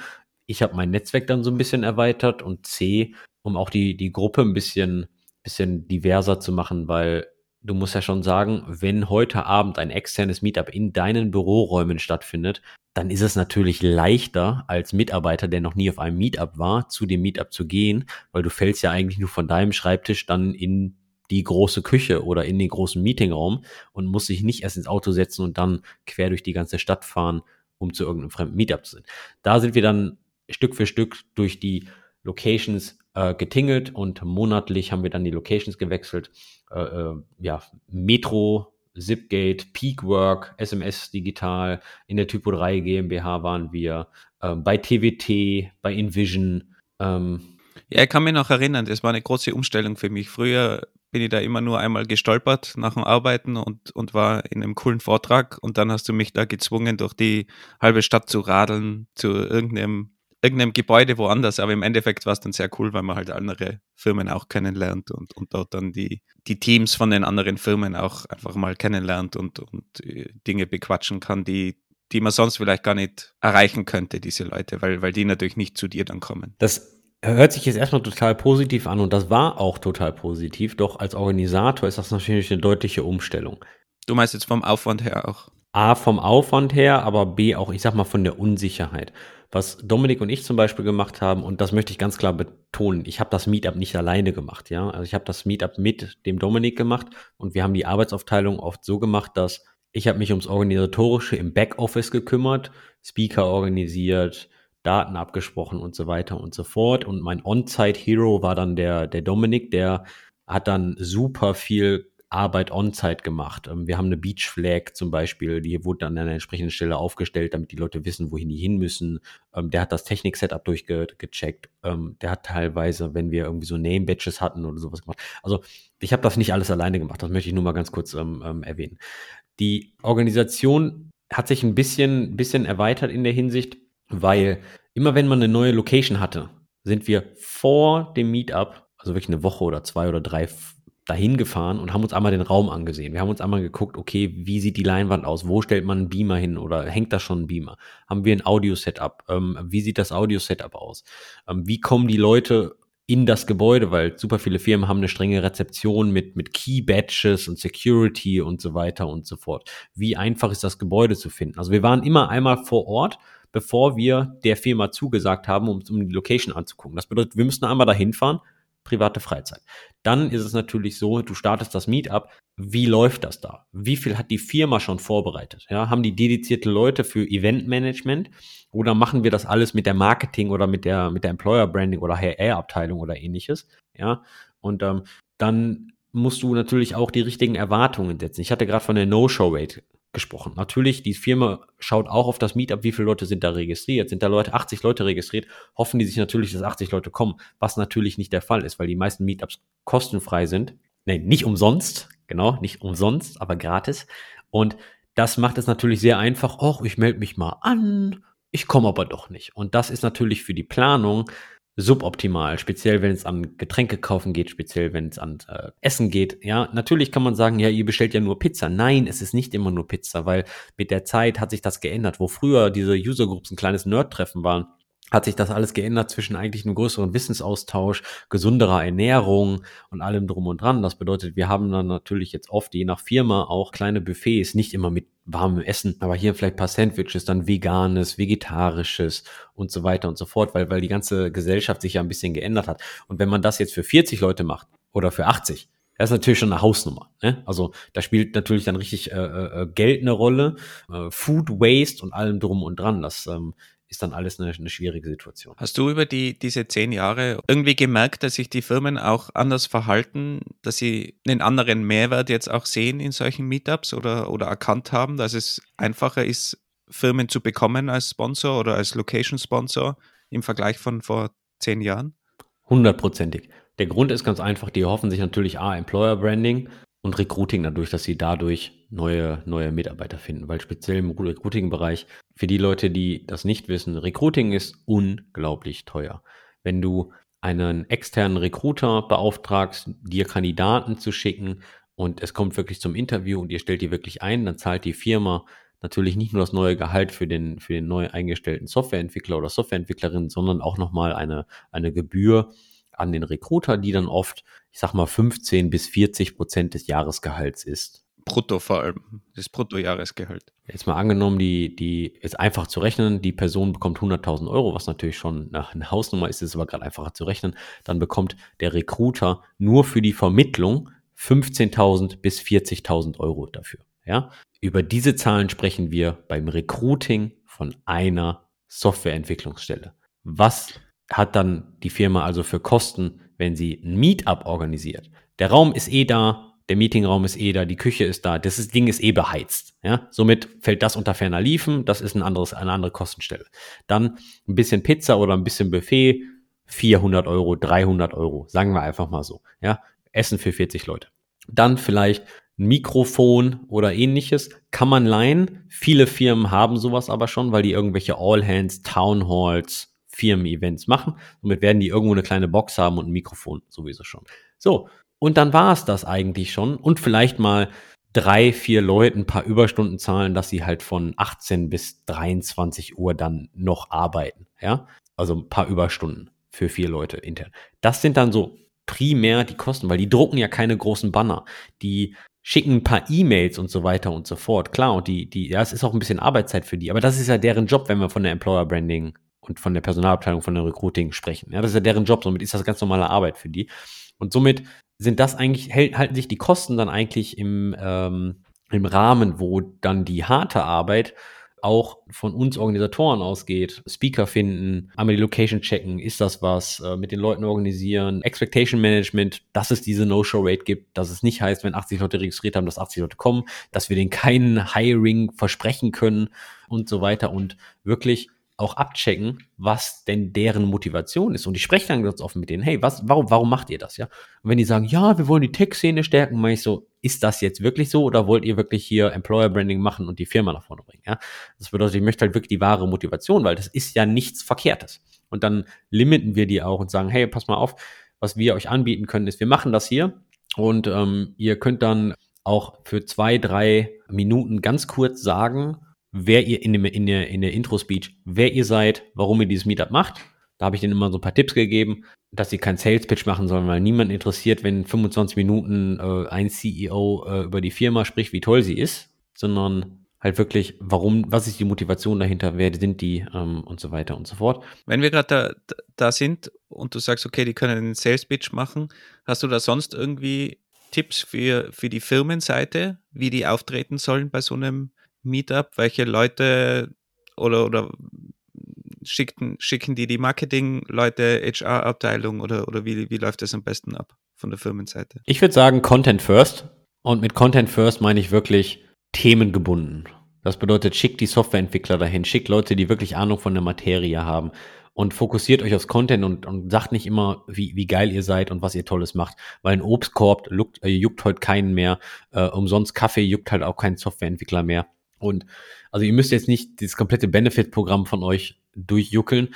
ich habe mein Netzwerk dann so ein bisschen erweitert und C, um auch die, die Gruppe ein bisschen, bisschen diverser zu machen, weil du musst ja schon sagen, wenn heute Abend ein externes Meetup in deinen Büroräumen stattfindet, dann ist es natürlich leichter als Mitarbeiter, der noch nie auf einem Meetup war, zu dem Meetup zu gehen, weil du fällst ja eigentlich nur von deinem Schreibtisch dann in die große Küche oder in den großen Meetingraum und musst dich nicht erst ins Auto setzen und dann quer durch die ganze Stadt fahren, um zu irgendeinem fremden Meetup zu sein. Da sind wir dann Stück für Stück durch die Locations äh, getingelt und monatlich haben wir dann die Locations gewechselt. Äh, äh, ja, Metro, Zipgate, Peakwork, SMS Digital, in der Typo 3 GmbH waren wir, äh, bei TWT, bei Envision. Ähm. Ja, ich kann mich noch erinnern, das war eine große Umstellung für mich. Früher bin ich da immer nur einmal gestolpert nach dem Arbeiten und, und war in einem coolen Vortrag und dann hast du mich da gezwungen, durch die halbe Stadt zu radeln, zu irgendeinem irgendeinem Gebäude woanders, aber im Endeffekt war es dann sehr cool, weil man halt andere Firmen auch kennenlernt und, und dort dann die, die Teams von den anderen Firmen auch einfach mal kennenlernt und, und äh, Dinge bequatschen kann, die, die man sonst vielleicht gar nicht erreichen könnte, diese Leute, weil, weil die natürlich nicht zu dir dann kommen. Das hört sich jetzt erstmal total positiv an und das war auch total positiv, doch als Organisator ist das natürlich eine deutliche Umstellung. Du meinst jetzt vom Aufwand her auch? A, vom Aufwand her, aber B, auch, ich sag mal, von der Unsicherheit was Dominik und ich zum Beispiel gemacht haben, und das möchte ich ganz klar betonen, ich habe das Meetup nicht alleine gemacht, ja. Also ich habe das Meetup mit dem Dominik gemacht und wir haben die Arbeitsaufteilung oft so gemacht, dass ich habe mich ums Organisatorische im Backoffice gekümmert, Speaker organisiert, Daten abgesprochen und so weiter und so fort. Und mein On-Site-Hero war dann der, der Dominik, der hat dann super viel Arbeit on-site gemacht. Ähm, wir haben eine Beach Flag zum Beispiel, die wurde an einer entsprechenden Stelle aufgestellt, damit die Leute wissen, wohin die hin müssen. Ähm, der hat das Technik-Setup durchgecheckt. Ähm, der hat teilweise, wenn wir irgendwie so Name-Badges hatten oder sowas gemacht. Also ich habe das nicht alles alleine gemacht, das möchte ich nur mal ganz kurz erwähnen. Die Organisation hat sich ein bisschen, bisschen erweitert in der Hinsicht, weil immer wenn man eine neue Location hatte, sind wir vor dem Meetup, also wirklich eine Woche oder zwei oder drei dahin gefahren und haben uns einmal den Raum angesehen. Wir haben uns einmal geguckt, okay, wie sieht die Leinwand aus? Wo stellt man einen Beamer hin oder hängt da schon ein Beamer? Haben wir ein Audio-Setup? Ähm, wie sieht das Audio-Setup aus? Ähm, wie kommen die Leute in das Gebäude, weil super viele Firmen haben eine strenge Rezeption mit, mit Key-Badges und Security und so weiter und so fort. Wie einfach ist das Gebäude zu finden? Also wir waren immer einmal vor Ort, bevor wir der Firma zugesagt haben, um, um die Location anzugucken. Das bedeutet, wir müssen einmal dahin fahren, private Freizeit. Dann ist es natürlich so, du startest das Meetup. Wie läuft das da? Wie viel hat die Firma schon vorbereitet? Ja, haben die dedizierte Leute für Eventmanagement oder machen wir das alles mit der Marketing oder mit der, mit der Employer Branding oder HR-Abteilung oder ähnliches? Ja, und ähm, dann musst du natürlich auch die richtigen Erwartungen setzen. Ich hatte gerade von der No-Show-Rate gesprochen. Natürlich, die Firma schaut auch auf das Meetup, wie viele Leute sind da registriert. Sind da Leute, 80 Leute registriert, hoffen die sich natürlich, dass 80 Leute kommen, was natürlich nicht der Fall ist, weil die meisten Meetups kostenfrei sind. Nee, nicht umsonst, genau, nicht umsonst, aber gratis. Und das macht es natürlich sehr einfach. Och, ich melde mich mal an, ich komme aber doch nicht. Und das ist natürlich für die Planung suboptimal, speziell wenn es an Getränke kaufen geht, speziell wenn es an äh, Essen geht. Ja, natürlich kann man sagen, ja, ihr bestellt ja nur Pizza. Nein, es ist nicht immer nur Pizza, weil mit der Zeit hat sich das geändert. Wo früher diese User Groups ein kleines Nerd-Treffen waren, hat sich das alles geändert zwischen eigentlich einem größeren Wissensaustausch, gesunderer Ernährung und allem drum und dran. Das bedeutet, wir haben dann natürlich jetzt oft je nach Firma auch kleine Buffets, nicht immer mit warmem Essen, aber hier vielleicht paar Sandwiches, dann veganes, vegetarisches und so weiter und so fort, weil, weil die ganze Gesellschaft sich ja ein bisschen geändert hat. Und wenn man das jetzt für 40 Leute macht oder für 80, das ist natürlich schon eine Hausnummer. Ne? Also da spielt natürlich dann richtig äh, äh, Geld eine Rolle, äh, Food Waste und allem drum und dran. Das ähm, ist dann alles eine, eine, schwierige Situation. Hast du über die, diese zehn Jahre irgendwie gemerkt, dass sich die Firmen auch anders verhalten, dass sie einen anderen Mehrwert jetzt auch sehen in solchen Meetups oder, oder erkannt haben, dass es einfacher ist, Firmen zu bekommen als Sponsor oder als Location-Sponsor im Vergleich von vor zehn Jahren? Hundertprozentig. Der Grund ist ganz einfach, die hoffen sich natürlich A, Employer Branding und Recruiting dadurch, dass sie dadurch neue, neue Mitarbeiter finden. Weil speziell im Recruiting-Bereich, für die Leute, die das nicht wissen, Recruiting ist unglaublich teuer. Wenn du einen externen Recruiter beauftragst, dir Kandidaten zu schicken und es kommt wirklich zum Interview und ihr stellt die wirklich ein, dann zahlt die Firma natürlich nicht nur das neue Gehalt für den, für den neu eingestellten Softwareentwickler oder Softwareentwicklerin, sondern auch nochmal eine, eine Gebühr an den Recruiter, die dann oft, ich sag mal, 15 bis 40 Prozent des Jahresgehalts ist. Brutto vor allem, das Bruttojahresgehalt. Jetzt mal angenommen, die, die ist einfach zu rechnen, die Person bekommt 100.000 Euro, was natürlich schon eine Hausnummer ist, ist aber gerade einfacher zu rechnen. Dann bekommt der Recruiter nur für die Vermittlung 15.000 bis 40.000 Euro dafür. Ja? Über diese Zahlen sprechen wir beim Recruiting von einer Softwareentwicklungsstelle. Was hat dann die Firma also für Kosten, wenn sie ein Meetup organisiert? Der Raum ist eh da, der Meetingraum ist eh da, die Küche ist da, das Ding ist eh beheizt. Ja? Somit fällt das unter ferner Liefen, das ist ein anderes, eine andere Kostenstelle. Dann ein bisschen Pizza oder ein bisschen Buffet, 400 Euro, 300 Euro, sagen wir einfach mal so. Ja? Essen für 40 Leute. Dann vielleicht ein Mikrofon oder ähnliches kann man leihen. Viele Firmen haben sowas aber schon, weil die irgendwelche All Hands, Town Halls, Firmen-Events machen. Somit werden die irgendwo eine kleine Box haben und ein Mikrofon sowieso schon. So, und dann war es das eigentlich schon. Und vielleicht mal drei, vier Leuten ein paar Überstunden zahlen, dass sie halt von 18 bis 23 Uhr dann noch arbeiten. Ja, also ein paar Überstunden für vier Leute intern. Das sind dann so primär die Kosten, weil die drucken ja keine großen Banner. Die schicken ein paar E-Mails und so weiter und so fort. Klar, und die, die, ja, es ist auch ein bisschen Arbeitszeit für die, aber das ist ja deren Job, wenn wir von der Employer Branding und von der Personalabteilung, von der Recruiting sprechen. Ja, das ist ja deren Job, somit ist das ganz normale Arbeit für die. Und somit sind das eigentlich, halten sich die Kosten dann eigentlich im, ähm, im Rahmen, wo dann die harte Arbeit auch von uns Organisatoren ausgeht. Speaker finden, einmal die Location checken, ist das was, äh, mit den Leuten organisieren, Expectation Management, dass es diese No-Show-Rate gibt, dass es nicht heißt, wenn 80 Leute registriert haben, dass 80 Leute kommen, dass wir denen keinen Hiring versprechen können und so weiter und wirklich auch abchecken, was denn deren Motivation ist. Und ich spreche dann ganz offen mit denen, hey, was, warum, warum macht ihr das, ja? Und wenn die sagen, ja, wir wollen die Tech-Szene stärken, meine ich so, ist das jetzt wirklich so oder wollt ihr wirklich hier Employer Branding machen und die Firma nach vorne bringen, ja? Das bedeutet, ich möchte halt wirklich die wahre Motivation, weil das ist ja nichts Verkehrtes. Und dann limiten wir die auch und sagen, hey, pass mal auf, was wir euch anbieten können, ist, wir machen das hier, Und ähm, ihr könnt dann auch für zwei, drei Minuten ganz kurz sagen, wer ihr in, dem, in der, in der Intro-Speech, wer ihr seid, warum ihr dieses Meetup macht. Da habe ich denen immer so ein paar Tipps gegeben, dass sie keinen Sales-Pitch machen sollen, weil niemand interessiert, wenn 25 Minuten äh, ein CEO äh, über die Firma spricht, wie toll sie ist, sondern halt wirklich, warum, was ist die Motivation dahinter, wer sind die ähm, und so weiter und so fort. Wenn wir gerade da, da sind und du sagst, okay, die können einen Sales-Pitch machen, hast du da sonst irgendwie Tipps für, für die Firmenseite, wie die auftreten sollen bei so einem Meetup? Welche Leute oder, oder schicken, schicken die die Marketing-Leute, HR-Abteilung oder, oder wie, wie läuft das am besten ab von der Firmenseite? Ich würde sagen Content First. Und mit Content First meine ich wirklich themengebunden. Das bedeutet, schickt die Softwareentwickler dahin, schickt Leute, die wirklich Ahnung von der Materie haben und fokussiert euch aufs Content und, und sagt nicht immer, wie, wie geil ihr seid und was ihr Tolles macht, weil ein Obstkorb juckt, äh, juckt heute keinen mehr, äh, umsonst Kaffee juckt halt auch keinen Softwareentwickler mehr. Und also ihr müsst jetzt nicht das komplette Benefit-Programm von euch durchjuckeln.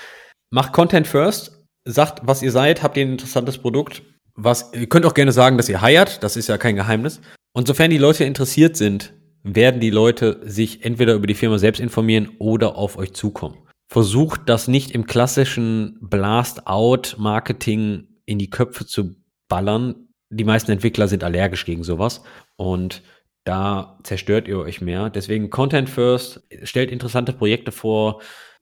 Macht Content first, sagt, was ihr seid, habt ihr ein interessantes Produkt. Was, ihr könnt auch gerne sagen, dass ihr heiert, das ist ja kein Geheimnis. Und sofern die Leute interessiert sind, werden die Leute sich entweder über die Firma selbst informieren oder auf euch zukommen. Versucht das nicht im klassischen Blast-out-Marketing in die Köpfe zu ballern. Die meisten Entwickler sind allergisch gegen sowas und da zerstört ihr euch mehr. Deswegen Content First, stellt interessante Projekte vor,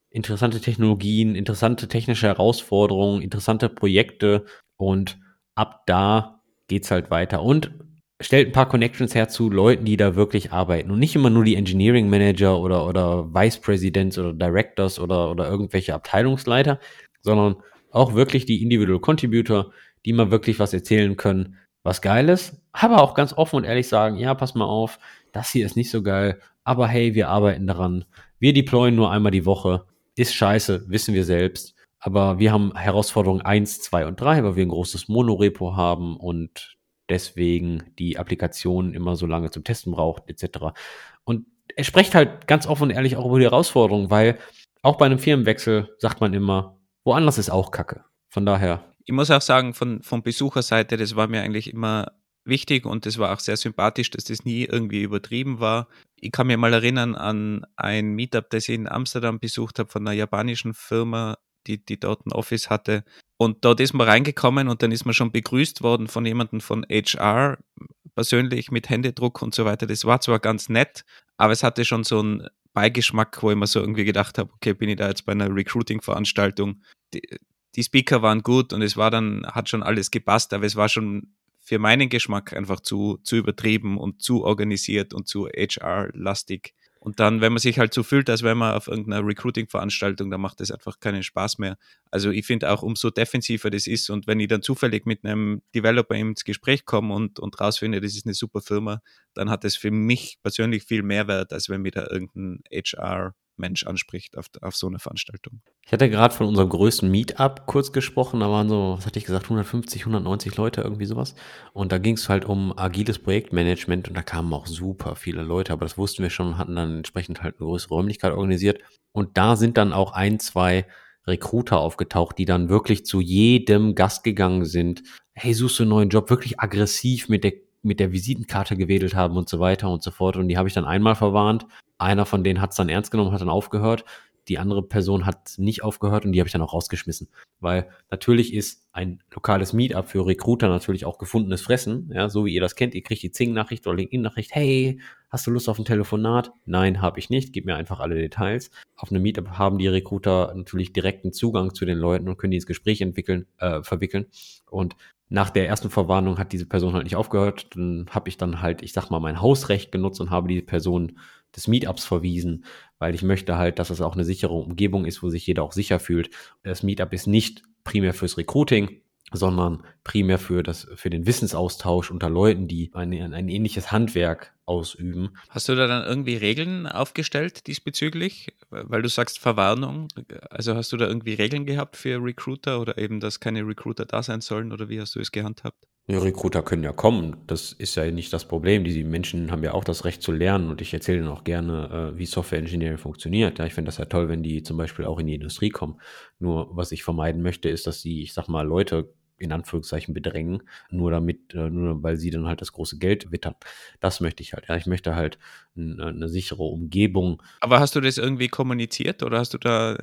interessante Technologien, interessante technische Herausforderungen, interessante Projekte und ab da geht's halt weiter. Und stellt ein paar Connections her zu Leuten, die da wirklich arbeiten und nicht immer nur die Engineering Manager oder, oder Vice Presidents oder Directors oder, oder irgendwelche Abteilungsleiter, sondern auch wirklich die Individual Contributor, die mal wirklich was erzählen können, was geil ist, aber auch ganz offen und ehrlich sagen, ja, pass mal auf, das hier ist nicht so geil, aber hey, wir arbeiten daran. Wir deployen nur einmal die Woche. Ist scheiße, wissen wir selbst. Aber wir haben Herausforderungen 1, 2 und 3, weil wir ein großes Monorepo haben und deswegen die Applikation immer so lange zum Testen braucht, etc. Und er spricht halt ganz offen und ehrlich auch über die Herausforderungen, weil auch bei einem Firmenwechsel sagt man immer, woanders ist auch Kacke. Von daher. Ich muss auch sagen, von, von Besucherseite, das war mir eigentlich immer wichtig und es war auch sehr sympathisch, dass das nie irgendwie übertrieben war. Ich kann mir mal erinnern an ein Meetup, das ich in Amsterdam besucht habe von einer japanischen Firma, die, die dort ein Office hatte. Und dort ist man reingekommen und dann ist man schon begrüßt worden von jemandem von HR, persönlich mit Händedruck und so weiter. Das war zwar ganz nett, aber es hatte schon so einen Beigeschmack, wo ich mir so irgendwie gedacht habe, okay, bin ich da jetzt bei einer Recruiting-Veranstaltung. Die, die Speaker waren gut und es war dann, hat schon alles gepasst, aber es war schon für meinen Geschmack einfach zu, zu übertrieben und zu organisiert und zu HR-lastig. Und dann, wenn man sich halt so fühlt, als wäre man auf irgendeiner Recruiting-Veranstaltung, dann macht das einfach keinen Spaß mehr. Also ich finde auch, umso defensiver das ist und wenn ich dann zufällig mit einem Developer ins Gespräch komme und, und rausfinde, das ist eine super Firma, dann hat das für mich persönlich viel mehr Wert, als wenn mir da irgendein HR Mensch anspricht auf, auf so eine Veranstaltung. Ich hatte gerade von unserem größten Meetup kurz gesprochen, da waren so, was hatte ich gesagt, 150, 190 Leute, irgendwie sowas. Und da ging es halt um agiles Projektmanagement und da kamen auch super viele Leute, aber das wussten wir schon und hatten dann entsprechend halt eine größere Räumlichkeit organisiert. Und da sind dann auch ein, zwei Recruiter aufgetaucht, die dann wirklich zu jedem Gast gegangen sind. Hey, suchst du einen neuen Job? Wirklich aggressiv mit der mit der Visitenkarte gewedelt haben und so weiter und so fort. Und die habe ich dann einmal verwarnt. Einer von denen hat es dann ernst genommen, hat dann aufgehört. Die andere Person hat nicht aufgehört und die habe ich dann auch rausgeschmissen. Weil natürlich ist ein lokales Meetup für Recruiter natürlich auch gefundenes Fressen. Ja, so wie ihr das kennt. Ihr kriegt die Zing-Nachricht oder LinkedIn-Nachricht. Hey, hast du Lust auf ein Telefonat? Nein, habe ich nicht. Gib mir einfach alle Details. Auf einem Meetup haben die Recruiter natürlich direkten Zugang zu den Leuten und können die ins Gespräch entwickeln, äh, verwickeln. Und nach der ersten Verwarnung hat diese Person halt nicht aufgehört. Dann habe ich dann halt, ich sag mal, mein Hausrecht genutzt und habe die Person des Meetups verwiesen, weil ich möchte halt, dass es auch eine sichere Umgebung ist, wo sich jeder auch sicher fühlt. Das Meetup ist nicht primär fürs Recruiting, sondern primär für, das, für den Wissensaustausch unter Leuten, die ein, ein ähnliches Handwerk ausüben. Hast du da dann irgendwie Regeln aufgestellt diesbezüglich? Weil du sagst Verwarnung. Also hast du da irgendwie Regeln gehabt für Recruiter oder eben, dass keine Recruiter da sein sollen oder wie hast du es gehandhabt? Ja, Recruiter können ja kommen. Das ist ja nicht das Problem. Die Menschen haben ja auch das Recht zu lernen und ich erzähle ihnen auch gerne, äh, wie Software Engineering funktioniert. Ja, ich finde das ja toll, wenn die zum Beispiel auch in die Industrie kommen. Nur was ich vermeiden möchte, ist, dass die, ich sag mal, Leute in Anführungszeichen bedrängen, nur damit, äh, nur weil sie dann halt das große Geld wittern. Das möchte ich halt. Ja, ich möchte halt eine, eine sichere Umgebung. Aber hast du das irgendwie kommuniziert oder hast du da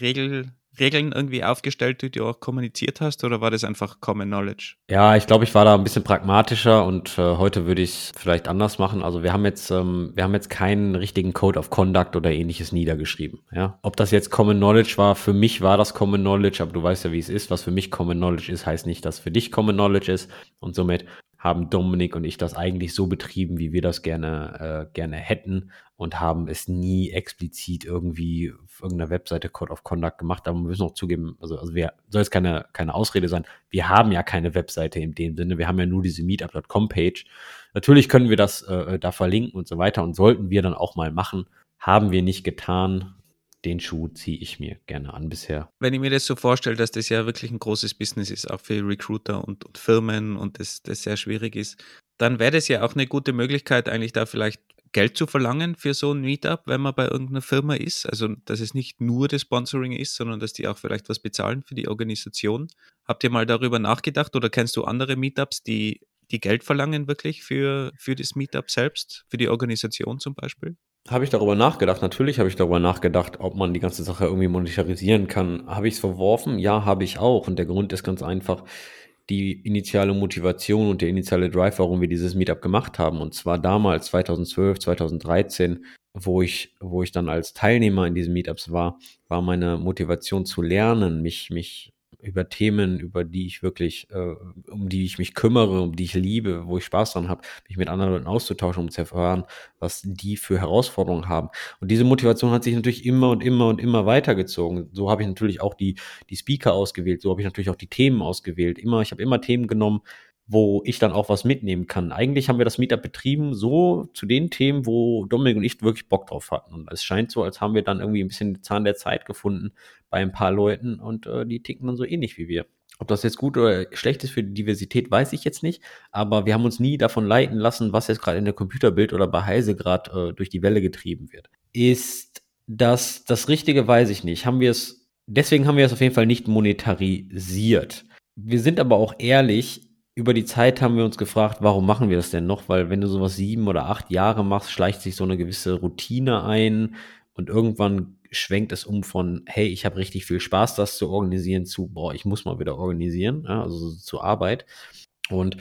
Regel, Regeln irgendwie aufgestellt, die du auch kommuniziert hast, oder war das einfach Common Knowledge? Ja, ich glaube, ich war da ein bisschen pragmatischer und äh, heute würde ich es vielleicht anders machen. Also wir haben jetzt, ähm, wir haben jetzt keinen richtigen Code of Conduct oder ähnliches niedergeschrieben. Ja, ob das jetzt Common Knowledge war, für mich war das Common Knowledge, aber du weißt ja, wie es ist. Was für mich Common Knowledge ist, heißt nicht, dass für dich Common Knowledge ist. Und somit haben Dominik und ich das eigentlich so betrieben, wie wir das gerne, äh, gerne hätten und haben es nie explizit irgendwie irgendeiner Webseite Code of Conduct gemacht. Aber wir müssen auch zugeben, also, also wir, soll es keine, keine Ausrede sein, wir haben ja keine Webseite in dem Sinne, wir haben ja nur diese meetup.com Page. Natürlich können wir das äh, da verlinken und so weiter und sollten wir dann auch mal machen. Haben wir nicht getan, den Schuh ziehe ich mir gerne an bisher. Wenn ich mir das so vorstelle, dass das ja wirklich ein großes Business ist, auch für Recruiter und, und Firmen und das, das sehr schwierig ist, dann wäre das ja auch eine gute Möglichkeit, eigentlich da vielleicht Geld zu verlangen für so ein Meetup, wenn man bei irgendeiner Firma ist. Also, dass es nicht nur das Sponsoring ist, sondern dass die auch vielleicht was bezahlen für die Organisation. Habt ihr mal darüber nachgedacht oder kennst du andere Meetups, die, die Geld verlangen wirklich für, für das Meetup selbst, für die Organisation zum Beispiel? Habe ich darüber nachgedacht? Natürlich habe ich darüber nachgedacht, ob man die ganze Sache irgendwie monetarisieren kann. Habe ich es verworfen? Ja, habe ich auch. Und der Grund ist ganz einfach die initiale Motivation und der initiale Drive, warum wir dieses Meetup gemacht haben. Und zwar damals, 2012, 2013, wo ich, wo ich dann als Teilnehmer in diesen Meetups war, war meine Motivation zu lernen, mich, mich über Themen, über die ich wirklich, äh, um die ich mich kümmere, um die ich liebe, wo ich Spaß dran habe, mich mit anderen Leuten auszutauschen, um zu erfahren, was die für Herausforderungen haben. Und diese Motivation hat sich natürlich immer und immer und immer weitergezogen. So habe ich natürlich auch die, die Speaker ausgewählt, so habe ich natürlich auch die Themen ausgewählt. Immer, ich habe immer Themen genommen, wo ich dann auch was mitnehmen kann. Eigentlich haben wir das Meetup betrieben, so zu den Themen, wo Dominik und ich wirklich Bock drauf hatten. Und es scheint so, als haben wir dann irgendwie ein bisschen den Zahn der Zeit gefunden bei ein paar Leuten und äh, die ticken dann so ähnlich wie wir. Ob das jetzt gut oder schlecht ist für die Diversität, weiß ich jetzt nicht. Aber wir haben uns nie davon leiten lassen, was jetzt gerade in der Computerbild oder bei Heise gerade äh, durch die Welle getrieben wird. Ist das das Richtige, weiß ich nicht. Haben wir es, deswegen haben wir es auf jeden Fall nicht monetarisiert. Wir sind aber auch ehrlich, über die Zeit haben wir uns gefragt, warum machen wir das denn noch? Weil wenn du sowas sieben oder acht Jahre machst, schleicht sich so eine gewisse Routine ein und irgendwann schwenkt es um von, hey, ich habe richtig viel Spaß, das zu organisieren, zu, boah, ich muss mal wieder organisieren, ja, also zur Arbeit. Und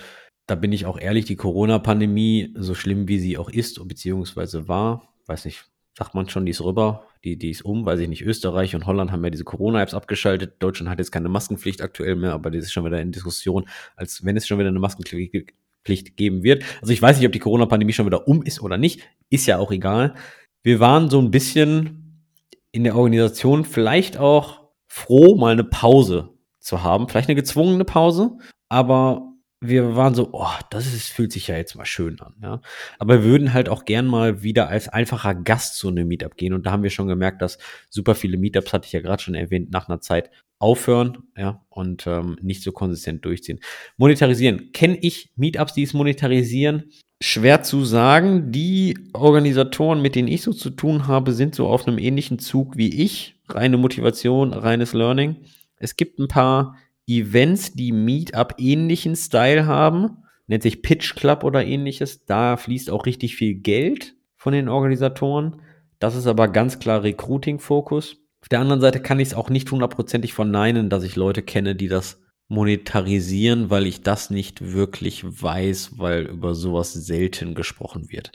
da bin ich auch ehrlich, die Corona-Pandemie, so schlimm wie sie auch ist, beziehungsweise war, weiß nicht, sagt man schon, die ist rüber, die, die ist um, weiß ich nicht, Österreich und Holland haben ja diese Corona-Apps abgeschaltet. Deutschland hat jetzt keine Maskenpflicht aktuell mehr, aber das ist schon wieder in Diskussion, als wenn es schon wieder eine Maskenpflicht geben wird. Also ich weiß nicht, ob die Corona-Pandemie schon wieder um ist oder nicht, ist ja auch egal. Wir waren so ein bisschen in der Organisation vielleicht auch froh, mal eine Pause zu haben, vielleicht eine gezwungene Pause, aber wir waren so, oh, das ist, fühlt sich ja jetzt mal schön an, ja. Aber würden halt auch gern mal wieder als einfacher Gast zu einem Meetup gehen. Und da haben wir schon gemerkt, dass super viele Meetups, hatte ich ja gerade schon erwähnt, nach einer Zeit aufhören, ja, und ähm, nicht so konsistent durchziehen. Monetarisieren. Kenne ich Meetups, die es monetarisieren? Schwer zu sagen. Die Organisatoren, mit denen ich so zu tun habe, sind so auf einem ähnlichen Zug wie ich. Reine Motivation, reines Learning. Es gibt ein paar Events, die Meetup-ähnlichen Style haben, nennt sich Pitch Club oder ähnliches. Da fließt auch richtig viel Geld von den Organisatoren. Das ist aber ganz klar Recruiting-Fokus. Auf der anderen Seite kann ich es auch nicht hundertprozentig verneinen, dass ich Leute kenne, die das monetarisieren, weil ich das nicht wirklich weiß, weil über sowas selten gesprochen wird.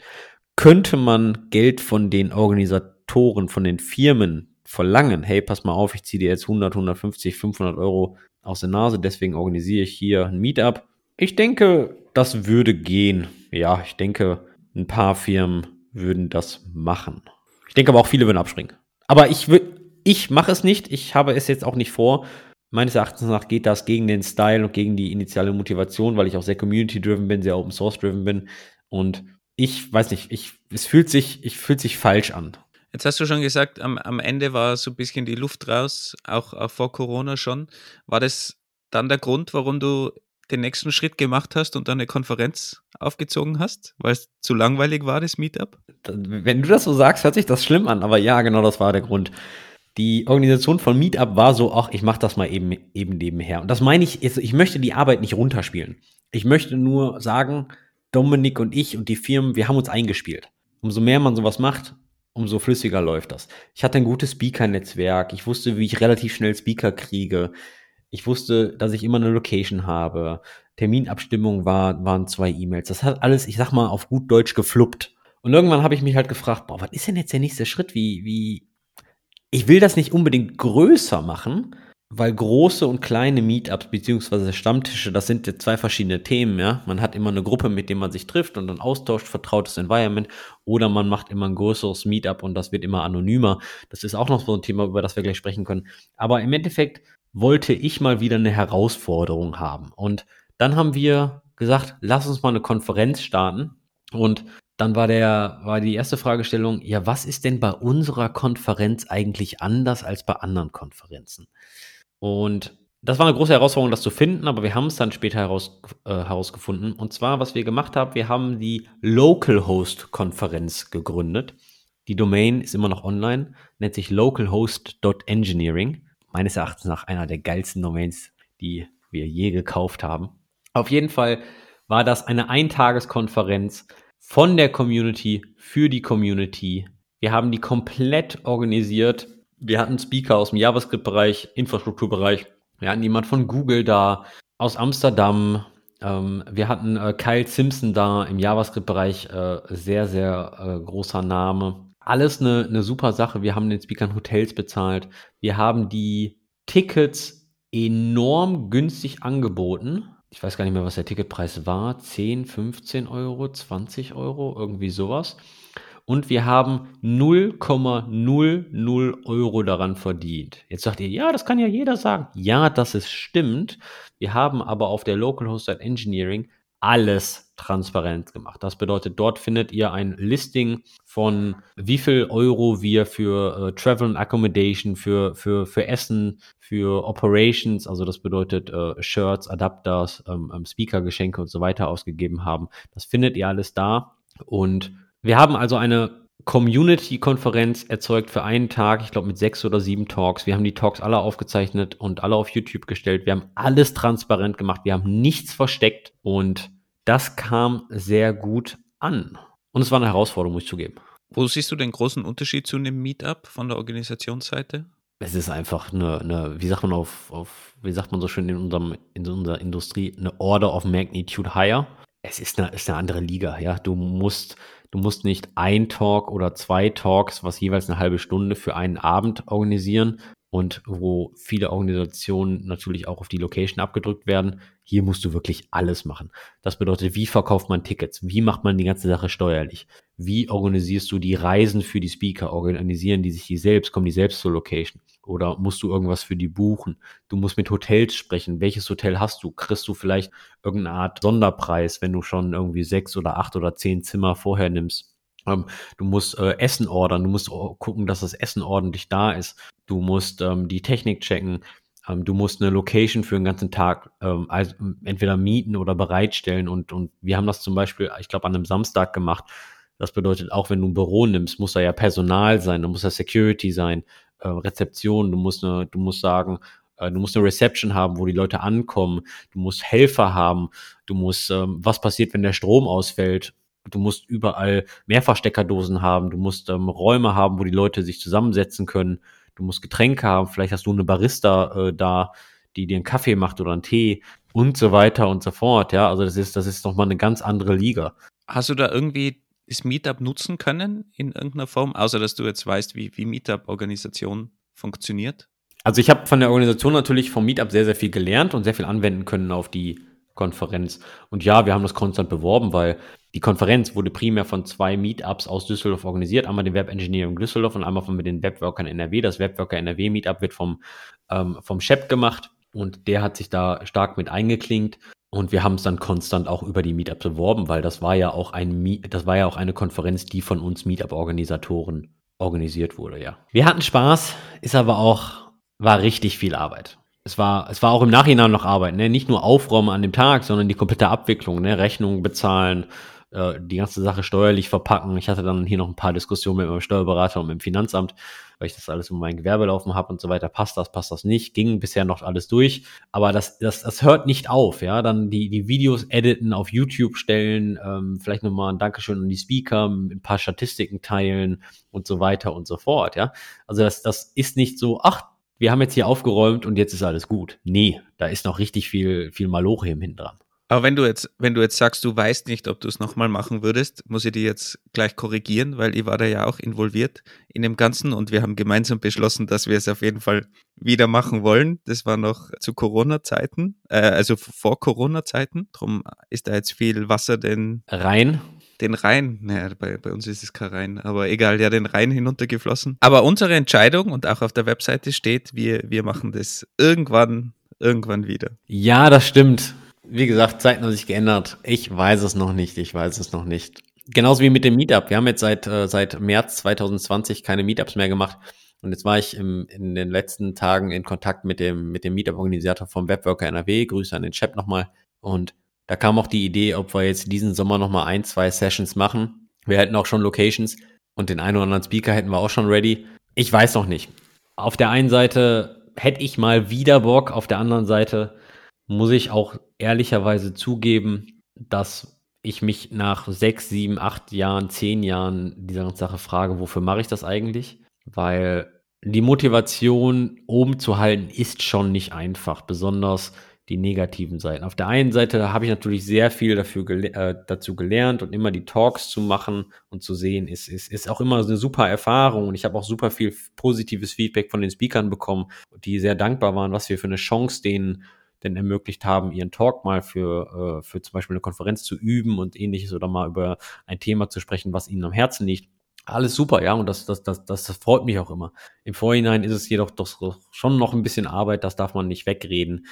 Könnte man Geld von den Organisatoren, von den Firmen verlangen, hey, pass mal auf, ich ziehe dir jetzt 100, 150, 500 Euro aus der Nase. Deswegen organisiere ich hier ein Meetup. Ich denke, das würde gehen. Ja, ich denke, ein paar Firmen würden das machen. Ich denke aber auch viele würden abspringen. Aber ich ich mache es nicht. Ich habe es jetzt auch nicht vor. Meines Erachtens nach geht das gegen den Style und gegen die initiale Motivation, weil ich auch sehr community-driven bin, sehr open-source-driven bin. Und ich weiß nicht, ich, es fühlt sich, ich fühlt sich falsch an. Jetzt hast du schon gesagt, am, am Ende war so ein bisschen die Luft raus, auch, auch vor Corona schon. War das dann der Grund, warum du den nächsten Schritt gemacht hast und dann eine Konferenz aufgezogen hast, weil es zu langweilig war, das Meetup? Wenn du das so sagst, hört sich das schlimm an, aber ja, genau das war der Grund. die Organisation von Meetup war so, ach, ich mache das mal eben, eben nebenher. Und das meine ich, ich möchte die Arbeit nicht runterspielen. Ich möchte nur sagen, Dominik und ich und die Firmen, wir haben uns eingespielt. Umso mehr man sowas macht, umso flüssiger läuft das. Ich hatte ein gutes Speaker-Netzwerk. Ich wusste, wie ich relativ schnell Speaker kriege. Ich wusste, dass ich immer eine Location habe. Terminabstimmung war, waren zwei E-Mails. Das hat alles, ich sag mal, auf gut Deutsch gefluppt. Und irgendwann habe ich mich halt gefragt, boah, was ist denn jetzt der nächste Schritt? Wie, wie, ich will das nicht unbedingt größer machen, weil große und kleine Meetups beziehungsweise Stammtische, das sind zwei verschiedene Themen, ja. Man hat immer eine Gruppe, mit der man sich trifft und dann austauscht, vertrautes Environment, oder man macht immer ein größeres Meetup und das wird immer anonymer. Das ist auch noch so ein Thema, über das wir gleich sprechen können. Aber im Endeffekt wollte ich mal wieder eine Herausforderung haben. Und dann haben wir gesagt, lass uns mal eine Konferenz starten. Und dann war der, war die erste Fragestellung, ja, was ist denn bei unserer Konferenz eigentlich anders als bei anderen Konferenzen? Und das war eine große Herausforderung, das zu finden, aber wir haben es dann später heraus, äh, herausgefunden. Und zwar, was wir gemacht haben, wir haben die Local Host Konferenz gegründet. Die Domain ist immer noch online, nennt sich localhost.engineering. Meines Erachtens nach einer der geilsten Domains, die wir je gekauft haben. Auf jeden Fall war das eine Eintageskonferenz von der Community für die Community. Wir haben die komplett organisiert wir hatten Speaker aus dem JavaScript-Bereich, Infrastrukturbereich. Wir hatten jemand von Google da, aus Amsterdam. Ähm, wir hatten äh, Kyle Simpson da im JavaScript-Bereich, äh, sehr, sehr äh, großer Name. Alles eine, eine super Sache. Wir haben den Speakern Hotels bezahlt. Wir haben die Tickets enorm günstig angeboten. Ich weiß gar nicht mehr, was der Ticketpreis war. 10, 15 Euro, 20 Euro, irgendwie sowas und wir haben 0,00 Euro daran verdient. Jetzt sagt ihr, ja, das kann ja jeder sagen. Ja, das ist stimmt. Wir haben aber auf der Local Hosted Engineering alles transparent gemacht. Das bedeutet, dort findet ihr ein Listing von wie viel Euro wir für äh, Travel and Accommodation, für, für, für Essen, für Operations, also das bedeutet äh, Shirts, Adapters, ähm, ähm Speaker-Geschenke und so weiter ausgegeben haben. Das findet ihr alles da und wir haben also eine Community-Konferenz erzeugt für einen Tag, ich glaube mit sechs oder sieben Talks. Wir haben die Talks alle aufgezeichnet und alle auf YouTube gestellt. Wir haben alles transparent gemacht. Wir haben nichts versteckt und das kam sehr gut an. Und es war eine Herausforderung, muss ich zugeben. Wo siehst du den großen Unterschied zu einem Meetup von der Organisationsseite? Es ist einfach eine, eine wie sagt man auf, auf, wie sagt man so schön in unserem, in unserer Industrie, eine Order of Magnitude higher. Es ist eine, ist eine andere Liga, ja. Du musst, Du musst nicht ein Talk oder zwei Talks, was jeweils eine halbe Stunde für einen Abend organisieren und wo viele Organisationen natürlich auch auf die Location abgedrückt werden. Hier musst du wirklich alles machen. Das bedeutet, wie verkauft man Tickets? Wie macht man die ganze Sache steuerlich? Wie organisierst du die Reisen für die Speaker? Organisieren die sich die selbst? Kommen die selbst zur Location? Oder musst du irgendwas für die buchen? Du musst mit Hotels sprechen. Welches Hotel hast du? Kriegst du vielleicht irgendeine Art Sonderpreis, wenn du schon irgendwie sechs oder acht oder zehn Zimmer vorher nimmst? Ähm, du musst äh, Essen ordern, du musst gucken, dass das Essen ordentlich da ist. Du musst ähm, die Technik checken. Ähm, du musst eine Location für den ganzen Tag ähm, also entweder mieten oder bereitstellen. Und, und wir haben das zum Beispiel, ich glaube, an einem Samstag gemacht. Das bedeutet, auch wenn du ein Büro nimmst, muss da ja Personal sein, da muss da Security sein, äh, Rezeption, du musst, eine, du musst sagen, äh, du musst eine Reception haben, wo die Leute ankommen, du musst Helfer haben, du musst, ähm, was passiert, wenn der Strom ausfällt, du musst überall Mehrfachsteckerdosen haben, du musst ähm, Räume haben, wo die Leute sich zusammensetzen können, du musst Getränke haben, vielleicht hast du eine Barista äh, da, die dir einen Kaffee macht oder einen Tee und so weiter und so fort. Ja, also das ist, das ist nochmal eine ganz andere Liga. Hast du da irgendwie das Meetup nutzen können in irgendeiner Form, außer dass du jetzt weißt, wie, wie Meetup-Organisation funktioniert? Also ich habe von der Organisation natürlich vom Meetup sehr, sehr viel gelernt und sehr viel anwenden können auf die Konferenz. Und ja, wir haben das konstant beworben, weil die Konferenz wurde primär von zwei Meetups aus Düsseldorf organisiert. Einmal den Web Engineering Düsseldorf und einmal von den Webworkern NRW. Das Webworker NRW Meetup wird vom, ähm, vom Shep gemacht und der hat sich da stark mit eingeklinkt. Und wir haben es dann konstant auch über die Meetups beworben, weil das war ja auch ein das war ja auch eine Konferenz, die von uns Meetup-Organisatoren organisiert wurde, ja. Wir hatten Spaß, ist aber auch, war richtig viel Arbeit es war, es war auch im Nachhinein noch Arbeit, ne? Nicht nur Aufräumen an dem Tag, sondern die komplette Abwicklung, ne? Rechnungen bezahlen, äh, die ganze Sache steuerlich verpacken. Ich hatte dann hier noch ein paar Diskussionen mit meinem Steuerberater und mit dem Finanzamt, weil ich das alles um mein Gewerbe laufen habe und so weiter. Passt das, passt das nicht? Ging bisher noch alles durch. Aber das, das, das hört nicht auf, ja. Dann die, die Videos editen, auf YouTube stellen, ähm, vielleicht nochmal ein Dankeschön an die Speaker, ein paar Statistiken teilen und so weiter und so fort, ja. Also das, das ist nicht so, ach, wir haben jetzt hier aufgeräumt und jetzt ist alles gut. Nee, da ist noch richtig viel, viel Maloche im Hinten dran. Aber wenn du jetzt, wenn du jetzt sagst, du weißt nicht, ob du es nochmal machen würdest, muss ich dir jetzt gleich korrigieren, weil ich war da ja auch involviert in dem Ganzen und wir haben gemeinsam beschlossen, dass wir es auf jeden Fall wieder machen wollen. Das war noch zu Corona-Zeiten, äh, also vor Corona-Zeiten. Drum ist da jetzt viel Wasser den Rhein. Den Rhein, naja, bei, bei uns ist es kein Rhein, aber egal, ja, den Rhein hinuntergeflossen. Aber unsere Entscheidung und auch auf der Webseite steht, wir, wir machen das irgendwann, irgendwann wieder. Ja, das stimmt. Wie gesagt, Zeiten haben sich geändert. Ich weiß es noch nicht. Ich weiß es noch nicht. Genauso wie mit dem Meetup. Wir haben jetzt seit, äh, seit März 2020 keine Meetups mehr gemacht. Und jetzt war ich im, in den letzten Tagen in Kontakt mit dem, mit dem Meetup-Organisator vom Webworker NRW. Grüße an den Chat nochmal. Und da kam auch die Idee, ob wir jetzt diesen Sommer nochmal ein, zwei Sessions machen. Wir hätten auch schon Locations und den einen oder anderen Speaker hätten wir auch schon ready. Ich weiß noch nicht. Auf der einen Seite hätte ich mal wieder Bock, auf der anderen Seite muss ich auch ehrlicherweise zugeben, dass ich mich nach sechs, sieben, acht Jahren, zehn Jahren dieser ganzen Sache frage, wofür mache ich das eigentlich? Weil die Motivation oben zu halten ist schon nicht einfach, besonders die negativen Seiten. Auf der einen Seite habe ich natürlich sehr viel dafür gele äh, dazu gelernt und immer die Talks zu machen und zu sehen, ist, ist, ist auch immer eine super Erfahrung und ich habe auch super viel positives Feedback von den Speakern bekommen, die sehr dankbar waren, was wir für eine Chance denen denn ermöglicht haben, ihren Talk mal für, äh, für zum Beispiel eine Konferenz zu üben und ähnliches oder mal über ein Thema zu sprechen, was ihnen am Herzen liegt. Alles super, ja, und das, das, das, das, freut mich auch immer. Im Vorhinein ist es jedoch doch schon noch ein bisschen Arbeit, das darf man nicht wegreden.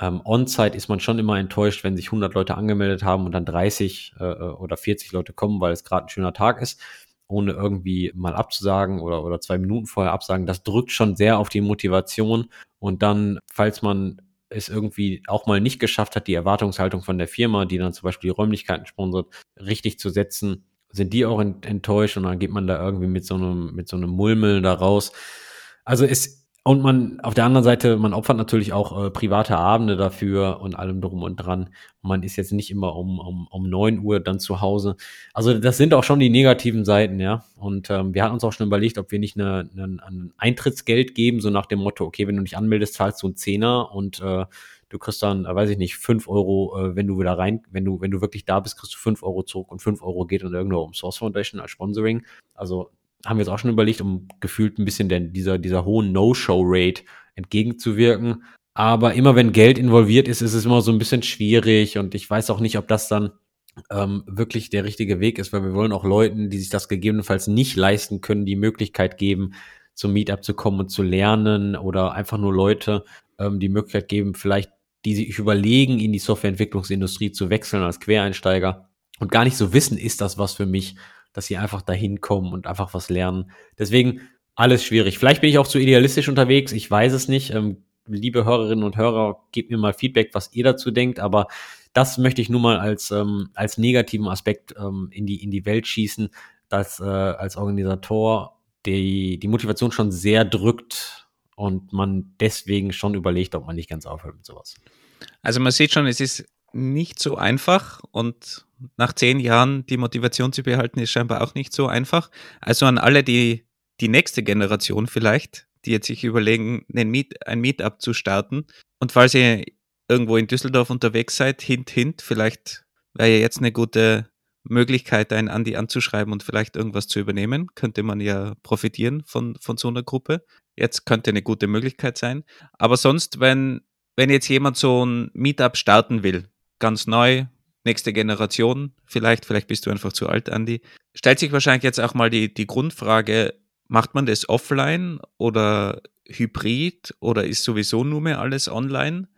Ähm, On-Site ist man schon immer enttäuscht, wenn sich 100 Leute angemeldet haben und dann 30 äh, oder 40 Leute kommen, weil es gerade ein schöner Tag ist, ohne irgendwie mal abzusagen oder, oder zwei Minuten vorher absagen. Das drückt schon sehr auf die Motivation. Und dann, falls man es irgendwie auch mal nicht geschafft hat, die Erwartungshaltung von der Firma, die dann zum Beispiel die Räumlichkeiten sponsert, richtig zu setzen, sind die auch enttäuscht und dann geht man da irgendwie mit so einem, mit so einem Mulmeln da raus. Also es, und man, auf der anderen Seite, man opfert natürlich auch äh, private Abende dafür und allem drum und dran. Man ist jetzt nicht immer um, um, um neun Uhr dann zu Hause. Also das sind auch schon die negativen Seiten, ja. Und ähm, wir hatten uns auch schon überlegt, ob wir nicht eine, eine, ein Eintrittsgeld geben, so nach dem Motto, okay, wenn du dich anmeldest, zahlst du einen Zehner und äh, du kriegst dann, äh, weiß ich nicht, fünf Euro, äh, wenn du wieder rein, wenn du, wenn du wirklich da bist, kriegst du fünf Euro zurück und fünf Euro geht dann irgendwo um Source Foundation als Sponsoring. Also haben wir jetzt auch schon überlegt, um gefühlt ein bisschen denn dieser, dieser hohen No-Show-Rate entgegenzuwirken. Aber immer wenn Geld involviert ist, ist es immer so ein bisschen schwierig und ich weiß auch nicht, ob das dann ähm, wirklich der richtige Weg ist, weil wir wollen auch Leuten, die sich das gegebenenfalls nicht leisten können, die Möglichkeit geben, zum Meetup zu kommen und zu lernen oder einfach nur Leute ähm, die Möglichkeit geben, vielleicht die sich überlegen, in die Softwareentwicklungsindustrie zu wechseln als Quereinsteiger und gar nicht so wissen, ist das was für mich dass sie einfach dahin kommen und einfach was lernen. Deswegen alles schwierig. Vielleicht bin ich auch zu idealistisch unterwegs, ich weiß es nicht. Ähm, liebe Hörerinnen und Hörer, gebt mir mal Feedback, was ihr dazu denkt, aber das möchte ich nun mal als, ähm, als negativen Aspekt ähm, in, die, in die Welt schießen, dass äh, als Organisator die, die Motivation schon sehr drückt und man deswegen schon überlegt, ob man nicht ganz aufhört mit sowas. Also man sieht schon, es ist nicht so einfach und nach zehn Jahren die Motivation zu behalten, ist scheinbar auch nicht so einfach. Also an alle, die die nächste Generation vielleicht, die jetzt sich überlegen, ein, Meet, ein Meetup zu starten. Und falls ihr irgendwo in Düsseldorf unterwegs seid, hint, hint, vielleicht wäre ja jetzt eine gute Möglichkeit, einen Andi anzuschreiben und vielleicht irgendwas zu übernehmen. Könnte man ja profitieren von, von so einer Gruppe. Jetzt könnte eine gute Möglichkeit sein. Aber sonst, wenn, wenn jetzt jemand so ein Meetup starten will, ganz neu, nächste Generation, vielleicht, vielleicht bist du einfach zu alt, Andi. Stellt sich wahrscheinlich jetzt auch mal die, die Grundfrage, macht man das offline oder hybrid oder ist sowieso nur mehr alles online?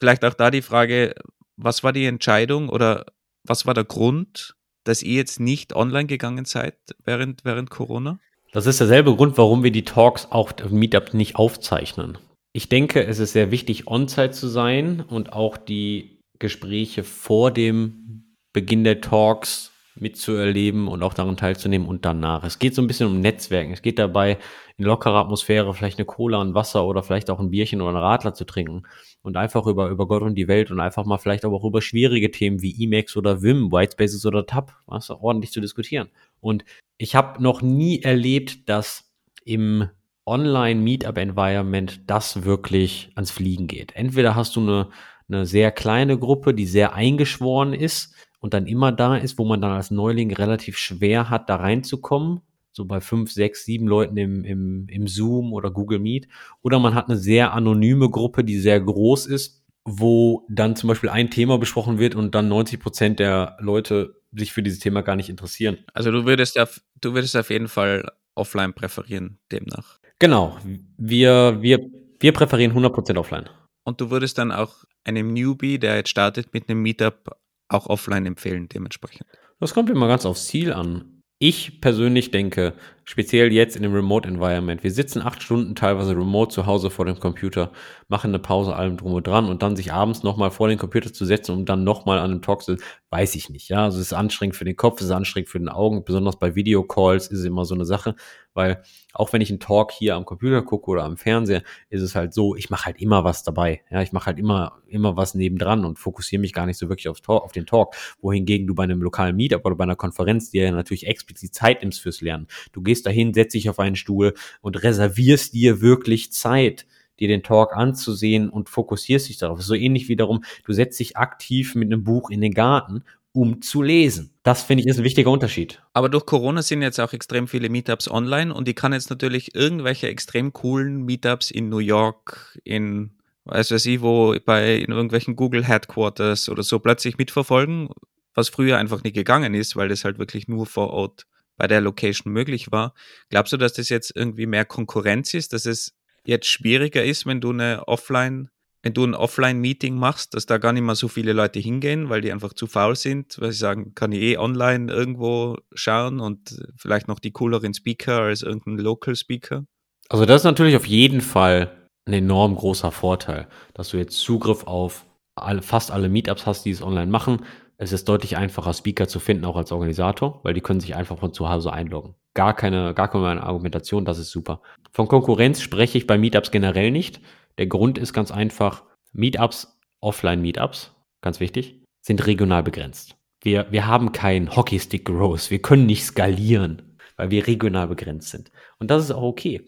Vielleicht auch da die Frage, was war die Entscheidung oder was war der Grund, dass ihr jetzt nicht online gegangen seid während, während Corona? Das ist derselbe Grund, warum wir die Talks auch Meetup nicht aufzeichnen. Ich denke, es ist sehr wichtig, on-site zu sein und auch die Gespräche vor dem Beginn der Talks mitzuerleben und auch daran teilzunehmen und danach. Es geht so ein bisschen um Netzwerken. Es geht dabei, in lockerer Atmosphäre vielleicht eine Cola und Wasser oder vielleicht auch ein Bierchen oder einen Radler zu trinken und einfach über, über Gott und die Welt und einfach mal vielleicht auch über schwierige Themen wie Emacs oder Vim, Whitespaces oder Tab, was ordentlich zu diskutieren. Und ich habe noch nie erlebt, dass im Online-Meetup-Environment das wirklich ans Fliegen geht. Entweder hast du eine, eine sehr kleine Gruppe, die sehr eingeschworen ist und dann immer da ist, wo man dann als Neuling relativ schwer hat, da reinzukommen. So bei fünf, sechs, sieben Leuten im, im, im Zoom oder Google Meet. Oder man hat eine sehr anonyme Gruppe, die sehr groß ist, wo dann zum Beispiel ein Thema besprochen wird und dann 90 Prozent der Leute sich für dieses Thema gar nicht interessieren. Also du würdest auf, du würdest auf jeden Fall offline präferieren, demnach. Genau. Wir, wir, wir präferieren 100% offline. Und du würdest dann auch einem Newbie, der jetzt startet mit einem Meetup, auch offline empfehlen, dementsprechend. Das kommt immer ganz aufs Ziel an. Ich persönlich denke, speziell jetzt in dem Remote Environment, wir sitzen acht Stunden teilweise remote zu Hause vor dem Computer, machen eine Pause allem drum und dran und dann sich abends nochmal vor den Computer zu setzen, um dann nochmal an einem Talk zu, weiß ich nicht. Ja, also es ist anstrengend für den Kopf, es ist anstrengend für den Augen, besonders bei Videocalls ist es immer so eine Sache, weil auch wenn ich einen Talk hier am Computer gucke oder am Fernseher, ist es halt so, ich mache halt immer was dabei. Ja, ich mache halt immer, immer was nebendran und fokussiere mich gar nicht so wirklich aufs auf den Talk. Wohingegen du bei einem lokalen Meetup oder bei einer Konferenz dir ja natürlich explizit Zeit nimmst fürs Lernen. Du gehst dahin, setzt dich auf einen Stuhl und reservierst dir wirklich Zeit dir den Talk anzusehen und fokussierst dich darauf. So ähnlich wie darum, du setzt dich aktiv mit einem Buch in den Garten um zu lesen. Das finde ich ist ein wichtiger Unterschied. Aber durch Corona sind jetzt auch extrem viele Meetups online und ich kann jetzt natürlich irgendwelche extrem coolen Meetups in New York, in weiß weiß ich wo, bei in irgendwelchen Google Headquarters oder so plötzlich mitverfolgen, was früher einfach nicht gegangen ist, weil das halt wirklich nur vor Ort bei der Location möglich war. Glaubst du, dass das jetzt irgendwie mehr Konkurrenz ist, dass es jetzt schwieriger ist, wenn du eine Offline wenn du ein Offline-Meeting machst, dass da gar nicht mehr so viele Leute hingehen, weil die einfach zu faul sind, weil sie sagen, kann ich eh online irgendwo schauen und vielleicht noch die cooleren Speaker als irgendein Local Speaker? Also das ist natürlich auf jeden Fall ein enorm großer Vorteil, dass du jetzt Zugriff auf alle, fast alle Meetups hast, die es online machen. Es ist deutlich einfacher, Speaker zu finden, auch als Organisator, weil die können sich einfach von zu Hause einloggen. Gar keine, gar keine Argumentation, das ist super. Von Konkurrenz spreche ich bei Meetups generell nicht. Der Grund ist ganz einfach, Meetups, Offline-Meetups, ganz wichtig, sind regional begrenzt. Wir, wir haben kein Hockeystick Growth, wir können nicht skalieren, weil wir regional begrenzt sind. Und das ist auch okay.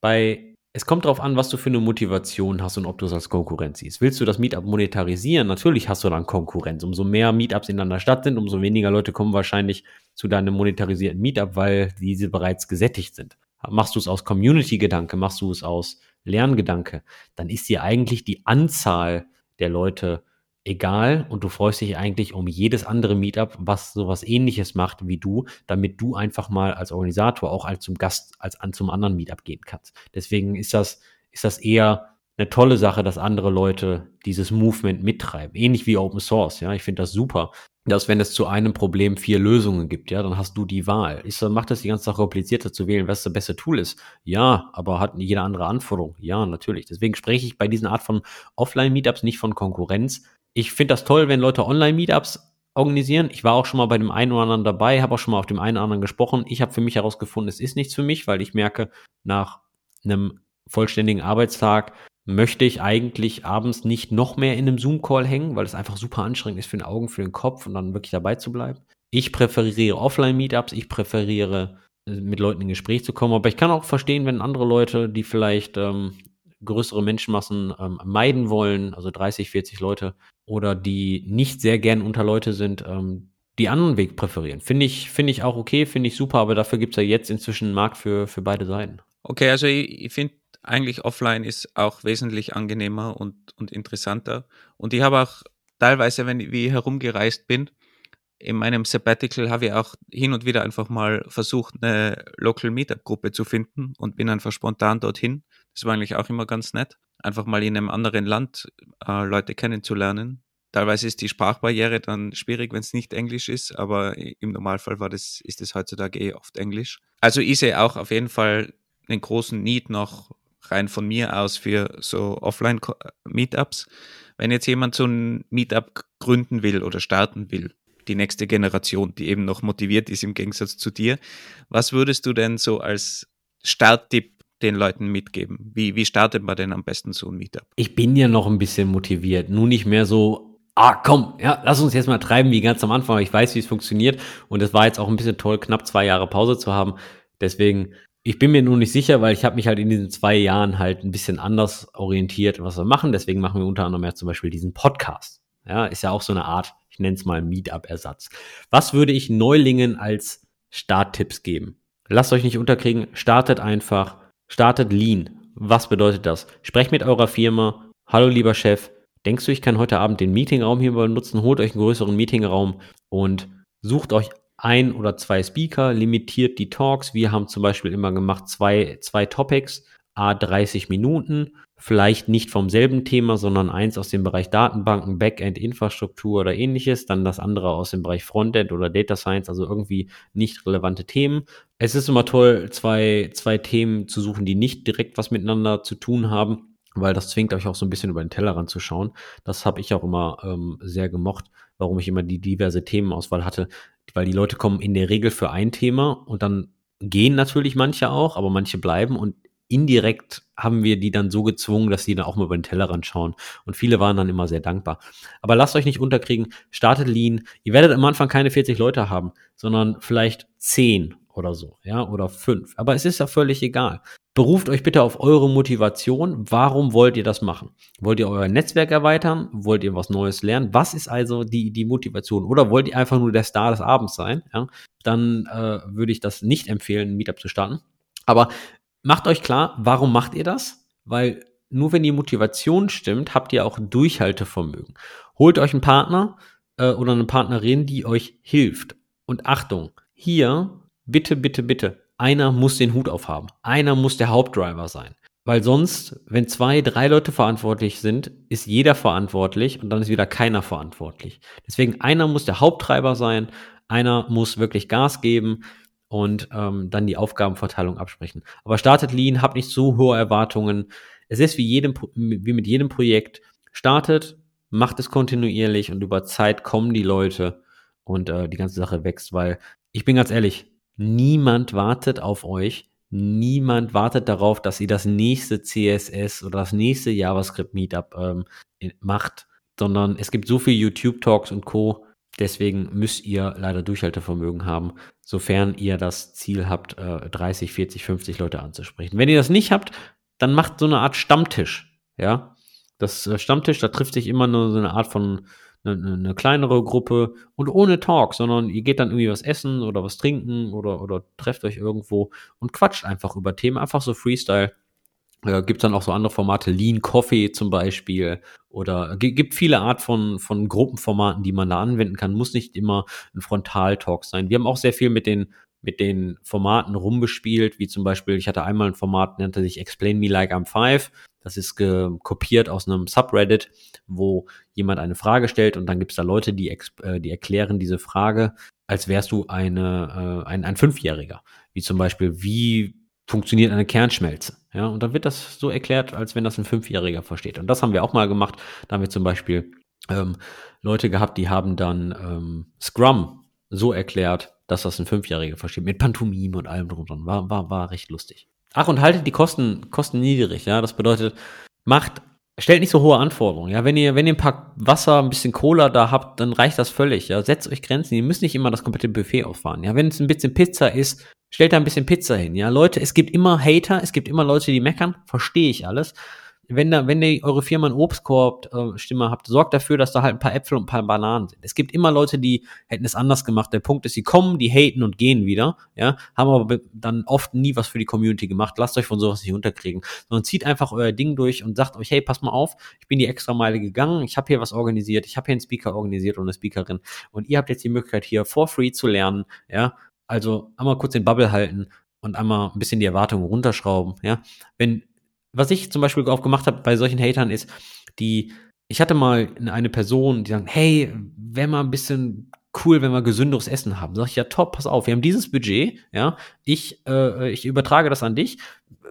Bei es kommt darauf an, was du für eine Motivation hast und ob du es als Konkurrenz siehst. Willst du das Meetup monetarisieren? Natürlich hast du dann Konkurrenz. Umso mehr Meetups in deiner Stadt sind, umso weniger Leute kommen wahrscheinlich zu deinem monetarisierten Meetup, weil diese bereits gesättigt sind. Machst du es aus Community-Gedanke, machst du es aus Lerngedanke, dann ist dir eigentlich die Anzahl der Leute egal und du freust dich eigentlich um jedes andere Meetup, was sowas ähnliches macht wie du, damit du einfach mal als Organisator auch als zum Gast, als an zum anderen Meetup gehen kannst. Deswegen ist das, ist das eher eine tolle Sache, dass andere Leute dieses Movement mittreiben. Ähnlich wie Open Source, ja. Ich finde das super, dass wenn es zu einem Problem vier Lösungen gibt, ja, dann hast du die Wahl. Ist, macht das die ganze Sache komplizierter zu wählen, was das beste Tool ist? Ja, aber hat jede andere Anforderung? Ja, natürlich. Deswegen spreche ich bei diesen Art von Offline-Meetups nicht von Konkurrenz. Ich finde das toll, wenn Leute Online-Meetups organisieren. Ich war auch schon mal bei dem einen oder anderen dabei, habe auch schon mal auf dem einen oder anderen gesprochen. Ich habe für mich herausgefunden, es ist nichts für mich, weil ich merke, nach einem vollständigen Arbeitstag möchte ich eigentlich abends nicht noch mehr in einem Zoom-Call hängen, weil es einfach super anstrengend ist für den Augen, für den Kopf und dann wirklich dabei zu bleiben. Ich präferiere Offline-Meetups, ich präferiere äh, mit Leuten in Gespräch zu kommen, aber ich kann auch verstehen, wenn andere Leute, die vielleicht ähm, größere Menschenmassen ähm, meiden wollen, also 30, 40 Leute, oder die nicht sehr gern unter Leute sind, ähm, die anderen Weg präferieren. Finde ich, finde ich auch okay, finde ich super, aber dafür gibt es ja jetzt inzwischen einen Markt für, für beide Seiten. Okay, also ich, ich finde eigentlich offline ist auch wesentlich angenehmer und, und interessanter. Und ich habe auch teilweise, wenn wie ich herumgereist bin, in meinem Sabbatical habe ich auch hin und wieder einfach mal versucht, eine Local Meetup-Gruppe zu finden und bin einfach spontan dorthin. Das war eigentlich auch immer ganz nett, einfach mal in einem anderen Land äh, Leute kennenzulernen. Teilweise ist die Sprachbarriere dann schwierig, wenn es nicht Englisch ist, aber im Normalfall war das, ist es heutzutage eh oft Englisch. Also ich sehe auch auf jeden Fall einen großen Need noch rein von mir aus für so Offline-Meetups. Wenn jetzt jemand so ein Meetup gründen will oder starten will, die nächste Generation, die eben noch motiviert ist im Gegensatz zu dir. Was würdest du denn so als Starttipp den Leuten mitgeben? Wie, wie startet man denn am besten so ein Meetup? Ich bin ja noch ein bisschen motiviert, nur nicht mehr so, ah komm, ja, lass uns jetzt mal treiben wie ganz am Anfang. Ich weiß, wie es funktioniert und es war jetzt auch ein bisschen toll, knapp zwei Jahre Pause zu haben. Deswegen, ich bin mir nur nicht sicher, weil ich habe mich halt in diesen zwei Jahren halt ein bisschen anders orientiert, was wir machen. Deswegen machen wir unter anderem ja zum Beispiel diesen Podcast. Ja, ist ja auch so eine Art, ich nenne es mal Meetup-Ersatz. Was würde ich Neulingen als Starttipps geben? Lasst euch nicht unterkriegen, startet einfach, startet Lean. Was bedeutet das? Sprecht mit eurer Firma. Hallo lieber Chef, denkst du, ich kann heute Abend den Meetingraum hier benutzen? Holt euch einen größeren Meetingraum und sucht euch ein oder zwei Speaker, limitiert die Talks. Wir haben zum Beispiel immer gemacht zwei, zwei Topics, a 30 Minuten vielleicht nicht vom selben Thema, sondern eins aus dem Bereich Datenbanken, Backend, Infrastruktur oder ähnliches, dann das andere aus dem Bereich Frontend oder Data Science, also irgendwie nicht relevante Themen. Es ist immer toll, zwei, zwei Themen zu suchen, die nicht direkt was miteinander zu tun haben, weil das zwingt euch auch so ein bisschen über den Tellerrand zu schauen. Das habe ich auch immer ähm, sehr gemocht, warum ich immer die diverse Themenauswahl hatte, weil die Leute kommen in der Regel für ein Thema und dann gehen natürlich manche auch, aber manche bleiben und indirekt haben wir die dann so gezwungen, dass sie dann auch mal über den Tellerrand schauen. Und viele waren dann immer sehr dankbar. Aber lasst euch nicht unterkriegen, startet Lean. Ihr werdet am Anfang keine 40 Leute haben, sondern vielleicht 10 oder so, ja, oder 5. Aber es ist ja völlig egal. Beruft euch bitte auf eure Motivation. Warum wollt ihr das machen? Wollt ihr euer Netzwerk erweitern? Wollt ihr was Neues lernen? Was ist also die, die Motivation? Oder wollt ihr einfach nur der Star des Abends sein? Ja? Dann äh, würde ich das nicht empfehlen, ein Meetup zu starten. Aber macht euch klar, warum macht ihr das? Weil nur wenn die Motivation stimmt, habt ihr auch Durchhaltevermögen. Holt euch einen Partner äh, oder eine Partnerin, die euch hilft. Und Achtung, hier bitte, bitte, bitte, einer muss den Hut aufhaben. Einer muss der Hauptdriver sein. Weil sonst, wenn zwei, drei Leute verantwortlich sind, ist jeder verantwortlich und dann ist wieder keiner verantwortlich. Deswegen einer muss der Haupttreiber sein, einer muss wirklich Gas geben und ähm, dann die Aufgabenverteilung absprechen. Aber startet Lean, habt nicht so hohe Erwartungen. Es ist wie, jedem, wie mit jedem Projekt. Startet, macht es kontinuierlich und über Zeit kommen die Leute und äh, die ganze Sache wächst, weil ich bin ganz ehrlich, niemand wartet auf euch. Niemand wartet darauf, dass ihr das nächste CSS oder das nächste JavaScript Meetup ähm, macht, sondern es gibt so viele YouTube Talks und Co. Deswegen müsst ihr leider Durchhaltevermögen haben, sofern ihr das Ziel habt, 30, 40, 50 Leute anzusprechen. Wenn ihr das nicht habt, dann macht so eine Art Stammtisch. Ja, das äh, Stammtisch, da trifft sich immer nur so eine Art von eine, eine, kleinere Gruppe und ohne Talk, sondern ihr geht dann irgendwie was essen oder was trinken oder, oder trefft euch irgendwo und quatscht einfach über Themen, einfach so Freestyle. Äh, gibt dann auch so andere Formate, Lean Coffee zum Beispiel oder gibt viele Art von, von Gruppenformaten, die man da anwenden kann. Muss nicht immer ein Frontaltalk sein. Wir haben auch sehr viel mit den mit den Formaten rumgespielt, wie zum Beispiel, ich hatte einmal ein Format, nannte sich Explain Me Like I'm Five. Das ist kopiert aus einem Subreddit, wo jemand eine Frage stellt und dann gibt es da Leute, die, äh, die erklären diese Frage, als wärst du eine, äh, ein, ein Fünfjähriger. Wie zum Beispiel, wie funktioniert eine Kernschmelze. Ja, und dann wird das so erklärt, als wenn das ein Fünfjähriger versteht. Und das haben wir auch mal gemacht. Da haben wir zum Beispiel ähm, Leute gehabt, die haben dann ähm, Scrum so erklärt, dass das ein Fünfjähriger versteht, mit Pantomime und allem drunter. War, war, war recht lustig. Ach, und haltet die Kosten, Kosten niedrig, ja. Das bedeutet, macht, stellt nicht so hohe Anforderungen. Ja, wenn ihr, wenn ihr ein paar Wasser, ein bisschen Cola da habt, dann reicht das völlig. Ja, setzt euch Grenzen. Ihr müsst nicht immer das komplette Buffet auffahren. Ja, wenn es ein bisschen Pizza ist, stellt da ein bisschen Pizza hin. Ja, Leute, es gibt immer Hater, es gibt immer Leute, die meckern, verstehe ich alles. Wenn da, wenn ihr eure Firma einen Obstkorb-Stimme äh, habt, sorgt dafür, dass da halt ein paar Äpfel und ein paar Bananen sind. Es gibt immer Leute, die hätten es anders gemacht. Der Punkt ist, sie kommen, die haten und gehen wieder, ja, haben aber dann oft nie was für die Community gemacht. Lasst euch von sowas nicht unterkriegen, sondern zieht einfach euer Ding durch und sagt euch, hey, pass mal auf, ich bin die extra Meile gegangen, ich habe hier was organisiert, ich habe hier einen Speaker organisiert und eine Speakerin und ihr habt jetzt die Möglichkeit hier for free zu lernen, ja, also einmal kurz den Bubble halten und einmal ein bisschen die Erwartungen runterschrauben. Ja, wenn was ich zum Beispiel auch gemacht habe bei solchen Hatern ist, die ich hatte mal eine Person, die sagt, hey, wäre mal ein bisschen cool, wenn wir gesünderes Essen haben. Sag ich, ja, top, pass auf, wir haben dieses Budget, ja, ich, äh, ich übertrage das an dich.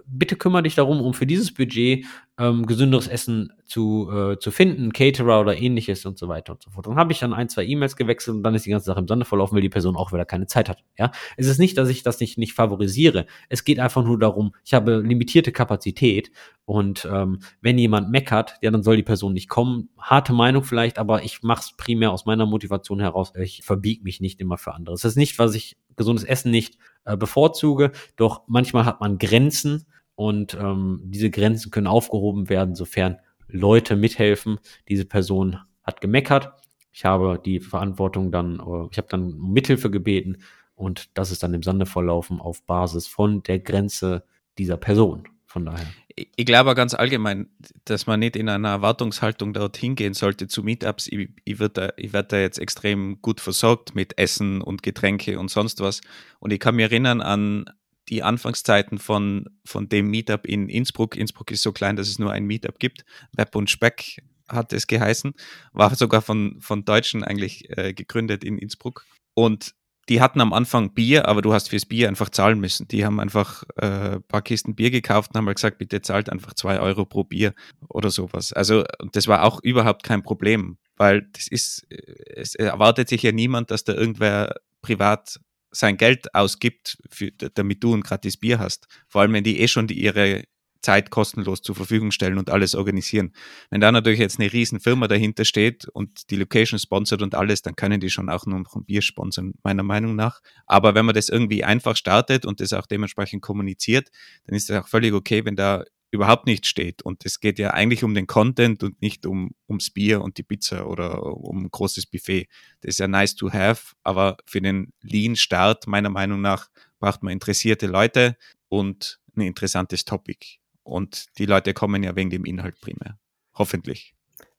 bitte kümmere dich darum, um für dieses Budget ähm, gesünderes Essen zu, äh, zu finden, Caterer oder ähnliches und so weiter und so fort. Dann habe ich dann ein, zwei E-Mails gewechselt und dann ist die ganze Sache im Sande verlaufen, weil die Person auch wieder keine Zeit hat. Ja, es ist nicht, dass ich das nicht, nicht favorisiere. Es geht einfach nur darum, ich habe limitierte Kapazität und ähm, wenn jemand meckert, ja, dann soll die Person nicht kommen. Harte Meinung vielleicht, aber ich mache es primär aus meiner Motivation heraus. Ich verbiege mich nicht immer für andere. Es ist nicht, was ich gesundes Essen nicht äh, bevorzuge, doch manchmal hat man Grenzen und ähm, diese Grenzen können aufgehoben werden, sofern Leute mithelfen. Diese Person hat gemeckert. Ich habe die Verantwortung dann, äh, ich habe dann um Mithilfe gebeten und das ist dann im Sande verlaufen auf Basis von der Grenze dieser Person. Von daher. Ich, glaube ganz allgemein, dass man nicht in einer Erwartungshaltung dorthin gehen sollte zu Meetups. Ich, ich werde da, ich werd da jetzt extrem gut versorgt mit Essen und Getränke und sonst was. Und ich kann mich erinnern an die Anfangszeiten von, von dem Meetup in Innsbruck. Innsbruck ist so klein, dass es nur ein Meetup gibt. Web und Speck hat es geheißen. War sogar von, von Deutschen eigentlich äh, gegründet in Innsbruck. Und die hatten am Anfang Bier, aber du hast fürs Bier einfach zahlen müssen. Die haben einfach äh, ein paar Kisten Bier gekauft und haben halt gesagt, bitte zahlt einfach zwei Euro pro Bier oder sowas. Also das war auch überhaupt kein Problem, weil das ist, äh, es erwartet sich ja niemand, dass da irgendwer privat sein Geld ausgibt, für, damit du ein gratis Bier hast. Vor allem, wenn die eh schon die, ihre Zeit kostenlos zur Verfügung stellen und alles organisieren. Wenn da natürlich jetzt eine riesen Firma dahinter steht und die Location sponsert und alles, dann können die schon auch nur ein Bier sponsern, meiner Meinung nach. Aber wenn man das irgendwie einfach startet und das auch dementsprechend kommuniziert, dann ist es auch völlig okay, wenn da überhaupt nicht steht. Und es geht ja eigentlich um den Content und nicht um, ums Bier und die Pizza oder um ein großes Buffet. Das ist ja nice to have, aber für den Lean-Start, meiner Meinung nach, braucht man interessierte Leute und ein interessantes Topic. Und die Leute kommen ja wegen dem Inhalt primär. Hoffentlich.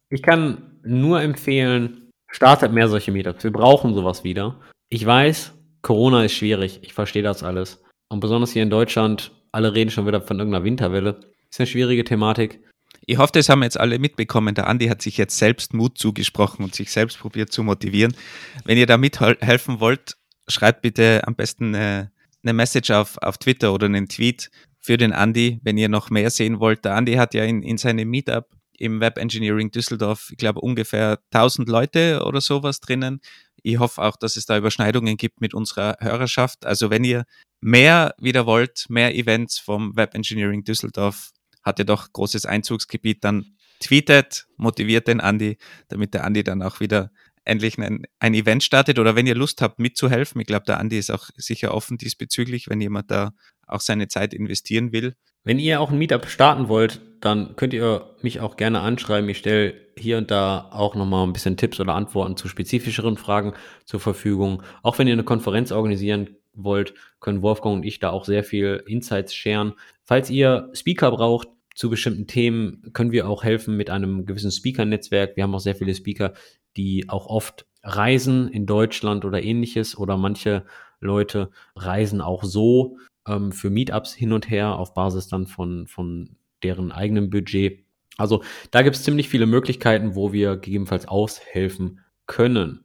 Ich kann nur empfehlen, startet mehr solche Meetups. Wir brauchen sowas wieder. Ich weiß, Corona ist schwierig. Ich verstehe das alles. Und besonders hier in Deutschland, alle reden schon wieder von irgendeiner Winterwelle. Ist eine schwierige Thematik. Ich hoffe, das haben jetzt alle mitbekommen. Der Andi hat sich jetzt selbst Mut zugesprochen und sich selbst probiert zu motivieren. Wenn ihr da mithelfen wollt, schreibt bitte am besten eine, eine Message auf, auf Twitter oder einen Tweet für den Andi, wenn ihr noch mehr sehen wollt. Der Andi hat ja in, in seinem Meetup im Web Engineering Düsseldorf, ich glaube, ungefähr 1000 Leute oder sowas drinnen. Ich hoffe auch, dass es da Überschneidungen gibt mit unserer Hörerschaft. Also wenn ihr mehr wieder wollt, mehr Events vom Web Engineering Düsseldorf, hat ja doch großes Einzugsgebiet, dann tweetet, motiviert den Andi, damit der Andi dann auch wieder endlich ein, ein Event startet oder wenn ihr Lust habt mitzuhelfen, ich glaube, der Andi ist auch sicher offen diesbezüglich, wenn jemand da auch seine Zeit investieren will. Wenn ihr auch ein Meetup starten wollt, dann könnt ihr mich auch gerne anschreiben. Ich stelle hier und da auch nochmal ein bisschen Tipps oder Antworten zu spezifischeren Fragen zur Verfügung. Auch wenn ihr eine Konferenz organisieren wollt, können Wolfgang und ich da auch sehr viel Insights sharen. Falls ihr Speaker braucht, zu bestimmten Themen können wir auch helfen mit einem gewissen Speaker-Netzwerk. Wir haben auch sehr viele Speaker, die auch oft reisen in Deutschland oder ähnliches oder manche Leute reisen auch so ähm, für Meetups hin und her auf Basis dann von, von deren eigenem Budget. Also da gibt es ziemlich viele Möglichkeiten, wo wir gegebenenfalls aushelfen können.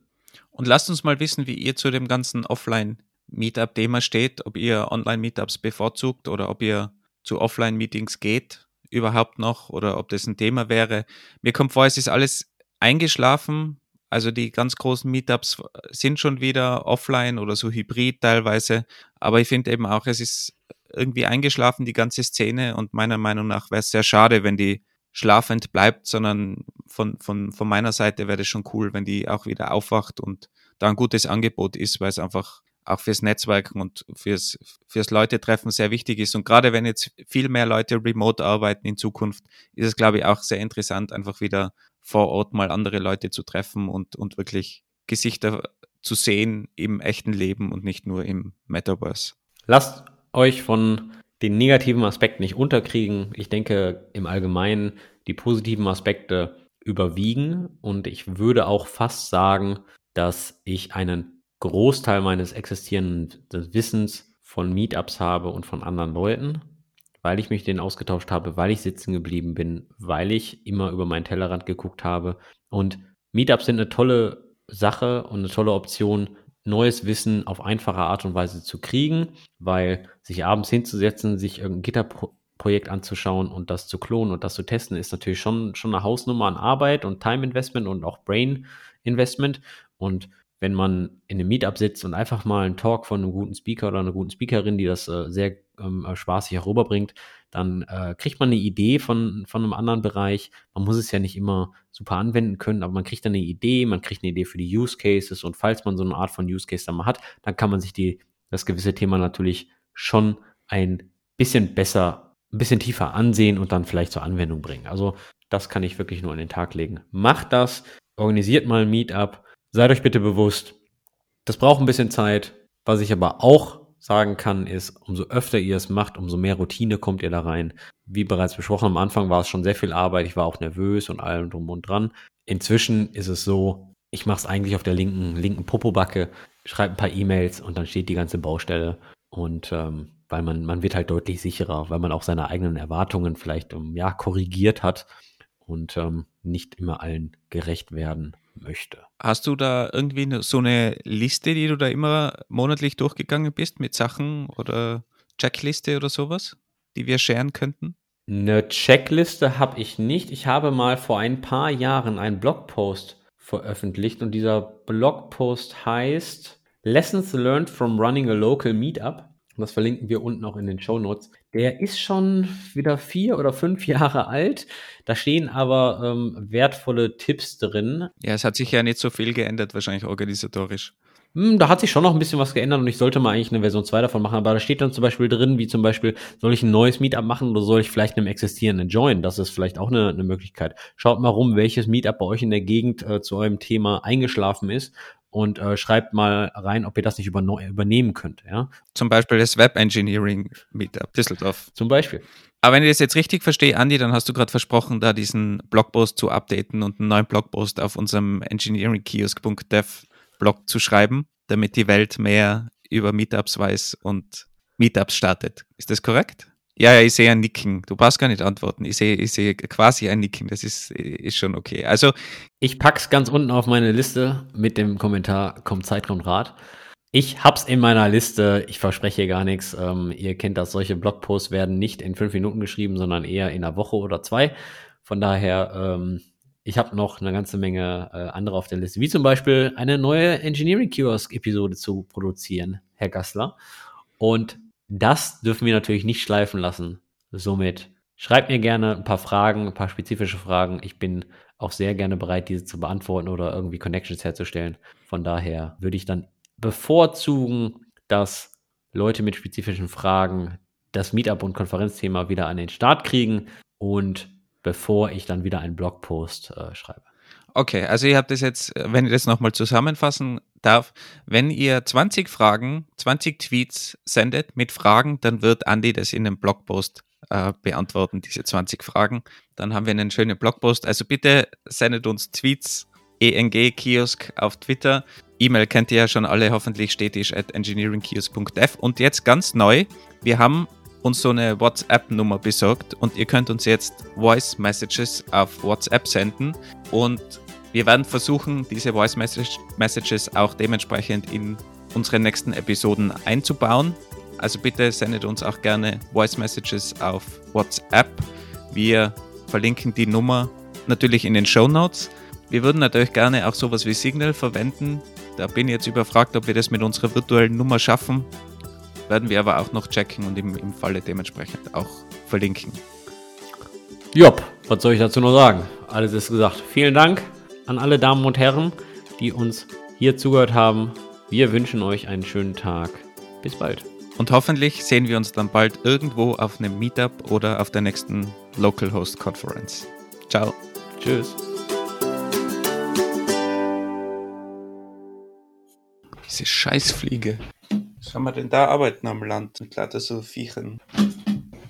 Und lasst uns mal wissen, wie ihr zu dem ganzen Offline-Meetup-Thema steht, ob ihr Online-Meetups bevorzugt oder ob ihr zu Offline-Meetings geht überhaupt noch oder ob das ein Thema wäre. Mir kommt vor, es ist alles eingeschlafen. Also die ganz großen Meetups sind schon wieder offline oder so hybrid teilweise. Aber ich finde eben auch, es ist irgendwie eingeschlafen, die ganze Szene. Und meiner Meinung nach wäre es sehr schade, wenn die schlafend bleibt, sondern von, von, von meiner Seite wäre es schon cool, wenn die auch wieder aufwacht und da ein gutes Angebot ist, weil es einfach auch fürs Netzwerken und fürs, fürs Leute-Treffen sehr wichtig ist. Und gerade wenn jetzt viel mehr Leute remote arbeiten in Zukunft, ist es, glaube ich, auch sehr interessant, einfach wieder vor Ort mal andere Leute zu treffen und, und wirklich Gesichter zu sehen im echten Leben und nicht nur im Metaverse. Lasst euch von den negativen Aspekten nicht unterkriegen. Ich denke im Allgemeinen die positiven Aspekte überwiegen und ich würde auch fast sagen, dass ich einen Großteil meines existierenden Wissens von Meetups habe und von anderen Leuten, weil ich mich denen ausgetauscht habe, weil ich sitzen geblieben bin, weil ich immer über meinen Tellerrand geguckt habe. Und Meetups sind eine tolle Sache und eine tolle Option, neues Wissen auf einfache Art und Weise zu kriegen, weil sich abends hinzusetzen, sich irgendein Gitterprojekt anzuschauen und das zu klonen und das zu testen, ist natürlich schon, schon eine Hausnummer an Arbeit und Time Investment und auch Brain Investment. Und wenn man in einem Meetup sitzt und einfach mal einen Talk von einem guten Speaker oder einer guten Speakerin, die das äh, sehr ähm, äh, spaßig herüberbringt, dann äh, kriegt man eine Idee von, von einem anderen Bereich. Man muss es ja nicht immer super anwenden können, aber man kriegt dann eine Idee, man kriegt eine Idee für die Use Cases und falls man so eine Art von Use Case dann mal hat, dann kann man sich die, das gewisse Thema natürlich schon ein bisschen besser, ein bisschen tiefer ansehen und dann vielleicht zur Anwendung bringen. Also das kann ich wirklich nur an den Tag legen. Macht das, organisiert mal ein Meetup, Seid euch bitte bewusst, das braucht ein bisschen Zeit. Was ich aber auch sagen kann, ist, umso öfter ihr es macht, umso mehr Routine kommt ihr da rein. Wie bereits besprochen, am Anfang war es schon sehr viel Arbeit. Ich war auch nervös und allem drum und dran. Inzwischen ist es so, ich mache es eigentlich auf der linken, linken Popobacke, schreibe ein paar E-Mails und dann steht die ganze Baustelle. Und ähm, weil man, man wird halt deutlich sicherer, weil man auch seine eigenen Erwartungen vielleicht um, ja, korrigiert hat und ähm, nicht immer allen gerecht werden möchte. Hast du da irgendwie so eine Liste, die du da immer monatlich durchgegangen bist mit Sachen oder Checkliste oder sowas, die wir sharen könnten? Eine Checkliste habe ich nicht. Ich habe mal vor ein paar Jahren einen Blogpost veröffentlicht und dieser Blogpost heißt Lessons Learned from Running a Local Meetup. Das verlinken wir unten auch in den Show Notes. Der ist schon wieder vier oder fünf Jahre alt. Da stehen aber ähm, wertvolle Tipps drin. Ja, es hat sich ja nicht so viel geändert, wahrscheinlich organisatorisch. Hm, da hat sich schon noch ein bisschen was geändert und ich sollte mal eigentlich eine Version 2 davon machen, aber da steht dann zum Beispiel drin, wie zum Beispiel, soll ich ein neues Meetup machen oder soll ich vielleicht einem existierenden joinen? Das ist vielleicht auch eine, eine Möglichkeit. Schaut mal rum, welches Meetup bei euch in der Gegend äh, zu eurem Thema eingeschlafen ist und äh, schreibt mal rein, ob ihr das nicht übernehmen könnt. Ja? Zum Beispiel das Web Engineering Meetup Düsseldorf. Zum Beispiel. Aber wenn ich das jetzt richtig verstehe, Andi, dann hast du gerade versprochen, da diesen Blogpost zu updaten und einen neuen Blogpost auf unserem engineeringkiosk.dev Blog zu schreiben, damit die Welt mehr über Meetups weiß und Meetups startet. Ist das korrekt? Ja, ja, ich sehe ein Nicken. Du brauchst gar nicht antworten. Ich sehe, ich sehe quasi ein Nicken. Das ist, ist schon okay. Also. Ich pack's ganz unten auf meine Liste mit dem Kommentar, kommt Zeit, kommt Rat. Ich hab's in meiner Liste. Ich verspreche gar nichts. Ähm, ihr kennt das. Solche Blogposts werden nicht in fünf Minuten geschrieben, sondern eher in einer Woche oder zwei. Von daher, ähm, ich habe noch eine ganze Menge äh, andere auf der Liste, wie zum Beispiel eine neue Engineering Kiosk Episode zu produzieren, Herr Gassler. Und das dürfen wir natürlich nicht schleifen lassen. Somit schreibt mir gerne ein paar Fragen, ein paar spezifische Fragen. Ich bin auch sehr gerne bereit, diese zu beantworten oder irgendwie Connections herzustellen. Von daher würde ich dann bevorzugen, dass Leute mit spezifischen Fragen das Meetup- und Konferenzthema wieder an den Start kriegen und bevor ich dann wieder einen Blogpost äh, schreibe. Okay, also ihr habt das jetzt, wenn ich das nochmal zusammenfassen darf, wenn ihr 20 Fragen, 20 Tweets sendet mit Fragen, dann wird Andi das in einem Blogpost äh, beantworten, diese 20 Fragen. Dann haben wir einen schönen Blogpost. Also bitte sendet uns Tweets, ENG-Kiosk auf Twitter. E-Mail kennt ihr ja schon alle hoffentlich stetisch at engineeringkiosk.dev. Und jetzt ganz neu, wir haben uns so eine WhatsApp-Nummer besorgt und ihr könnt uns jetzt Voice Messages auf WhatsApp senden und wir werden versuchen, diese Voice Messages auch dementsprechend in unsere nächsten Episoden einzubauen. Also bitte sendet uns auch gerne Voice Messages auf WhatsApp. Wir verlinken die Nummer natürlich in den Show Notes. Wir würden natürlich gerne auch sowas wie Signal verwenden. Da bin ich jetzt überfragt, ob wir das mit unserer virtuellen Nummer schaffen. Werden wir aber auch noch checken und im, im Falle dementsprechend auch verlinken. Jopp, was soll ich dazu noch sagen? Alles ist gesagt. Vielen Dank an alle Damen und Herren, die uns hier zugehört haben. Wir wünschen euch einen schönen Tag. Bis bald. Und hoffentlich sehen wir uns dann bald irgendwo auf einem Meetup oder auf der nächsten Local Host Conference. Ciao. Tschüss. Diese Scheißfliege. Was haben wir denn da arbeiten am Land mit lauter so Viechern?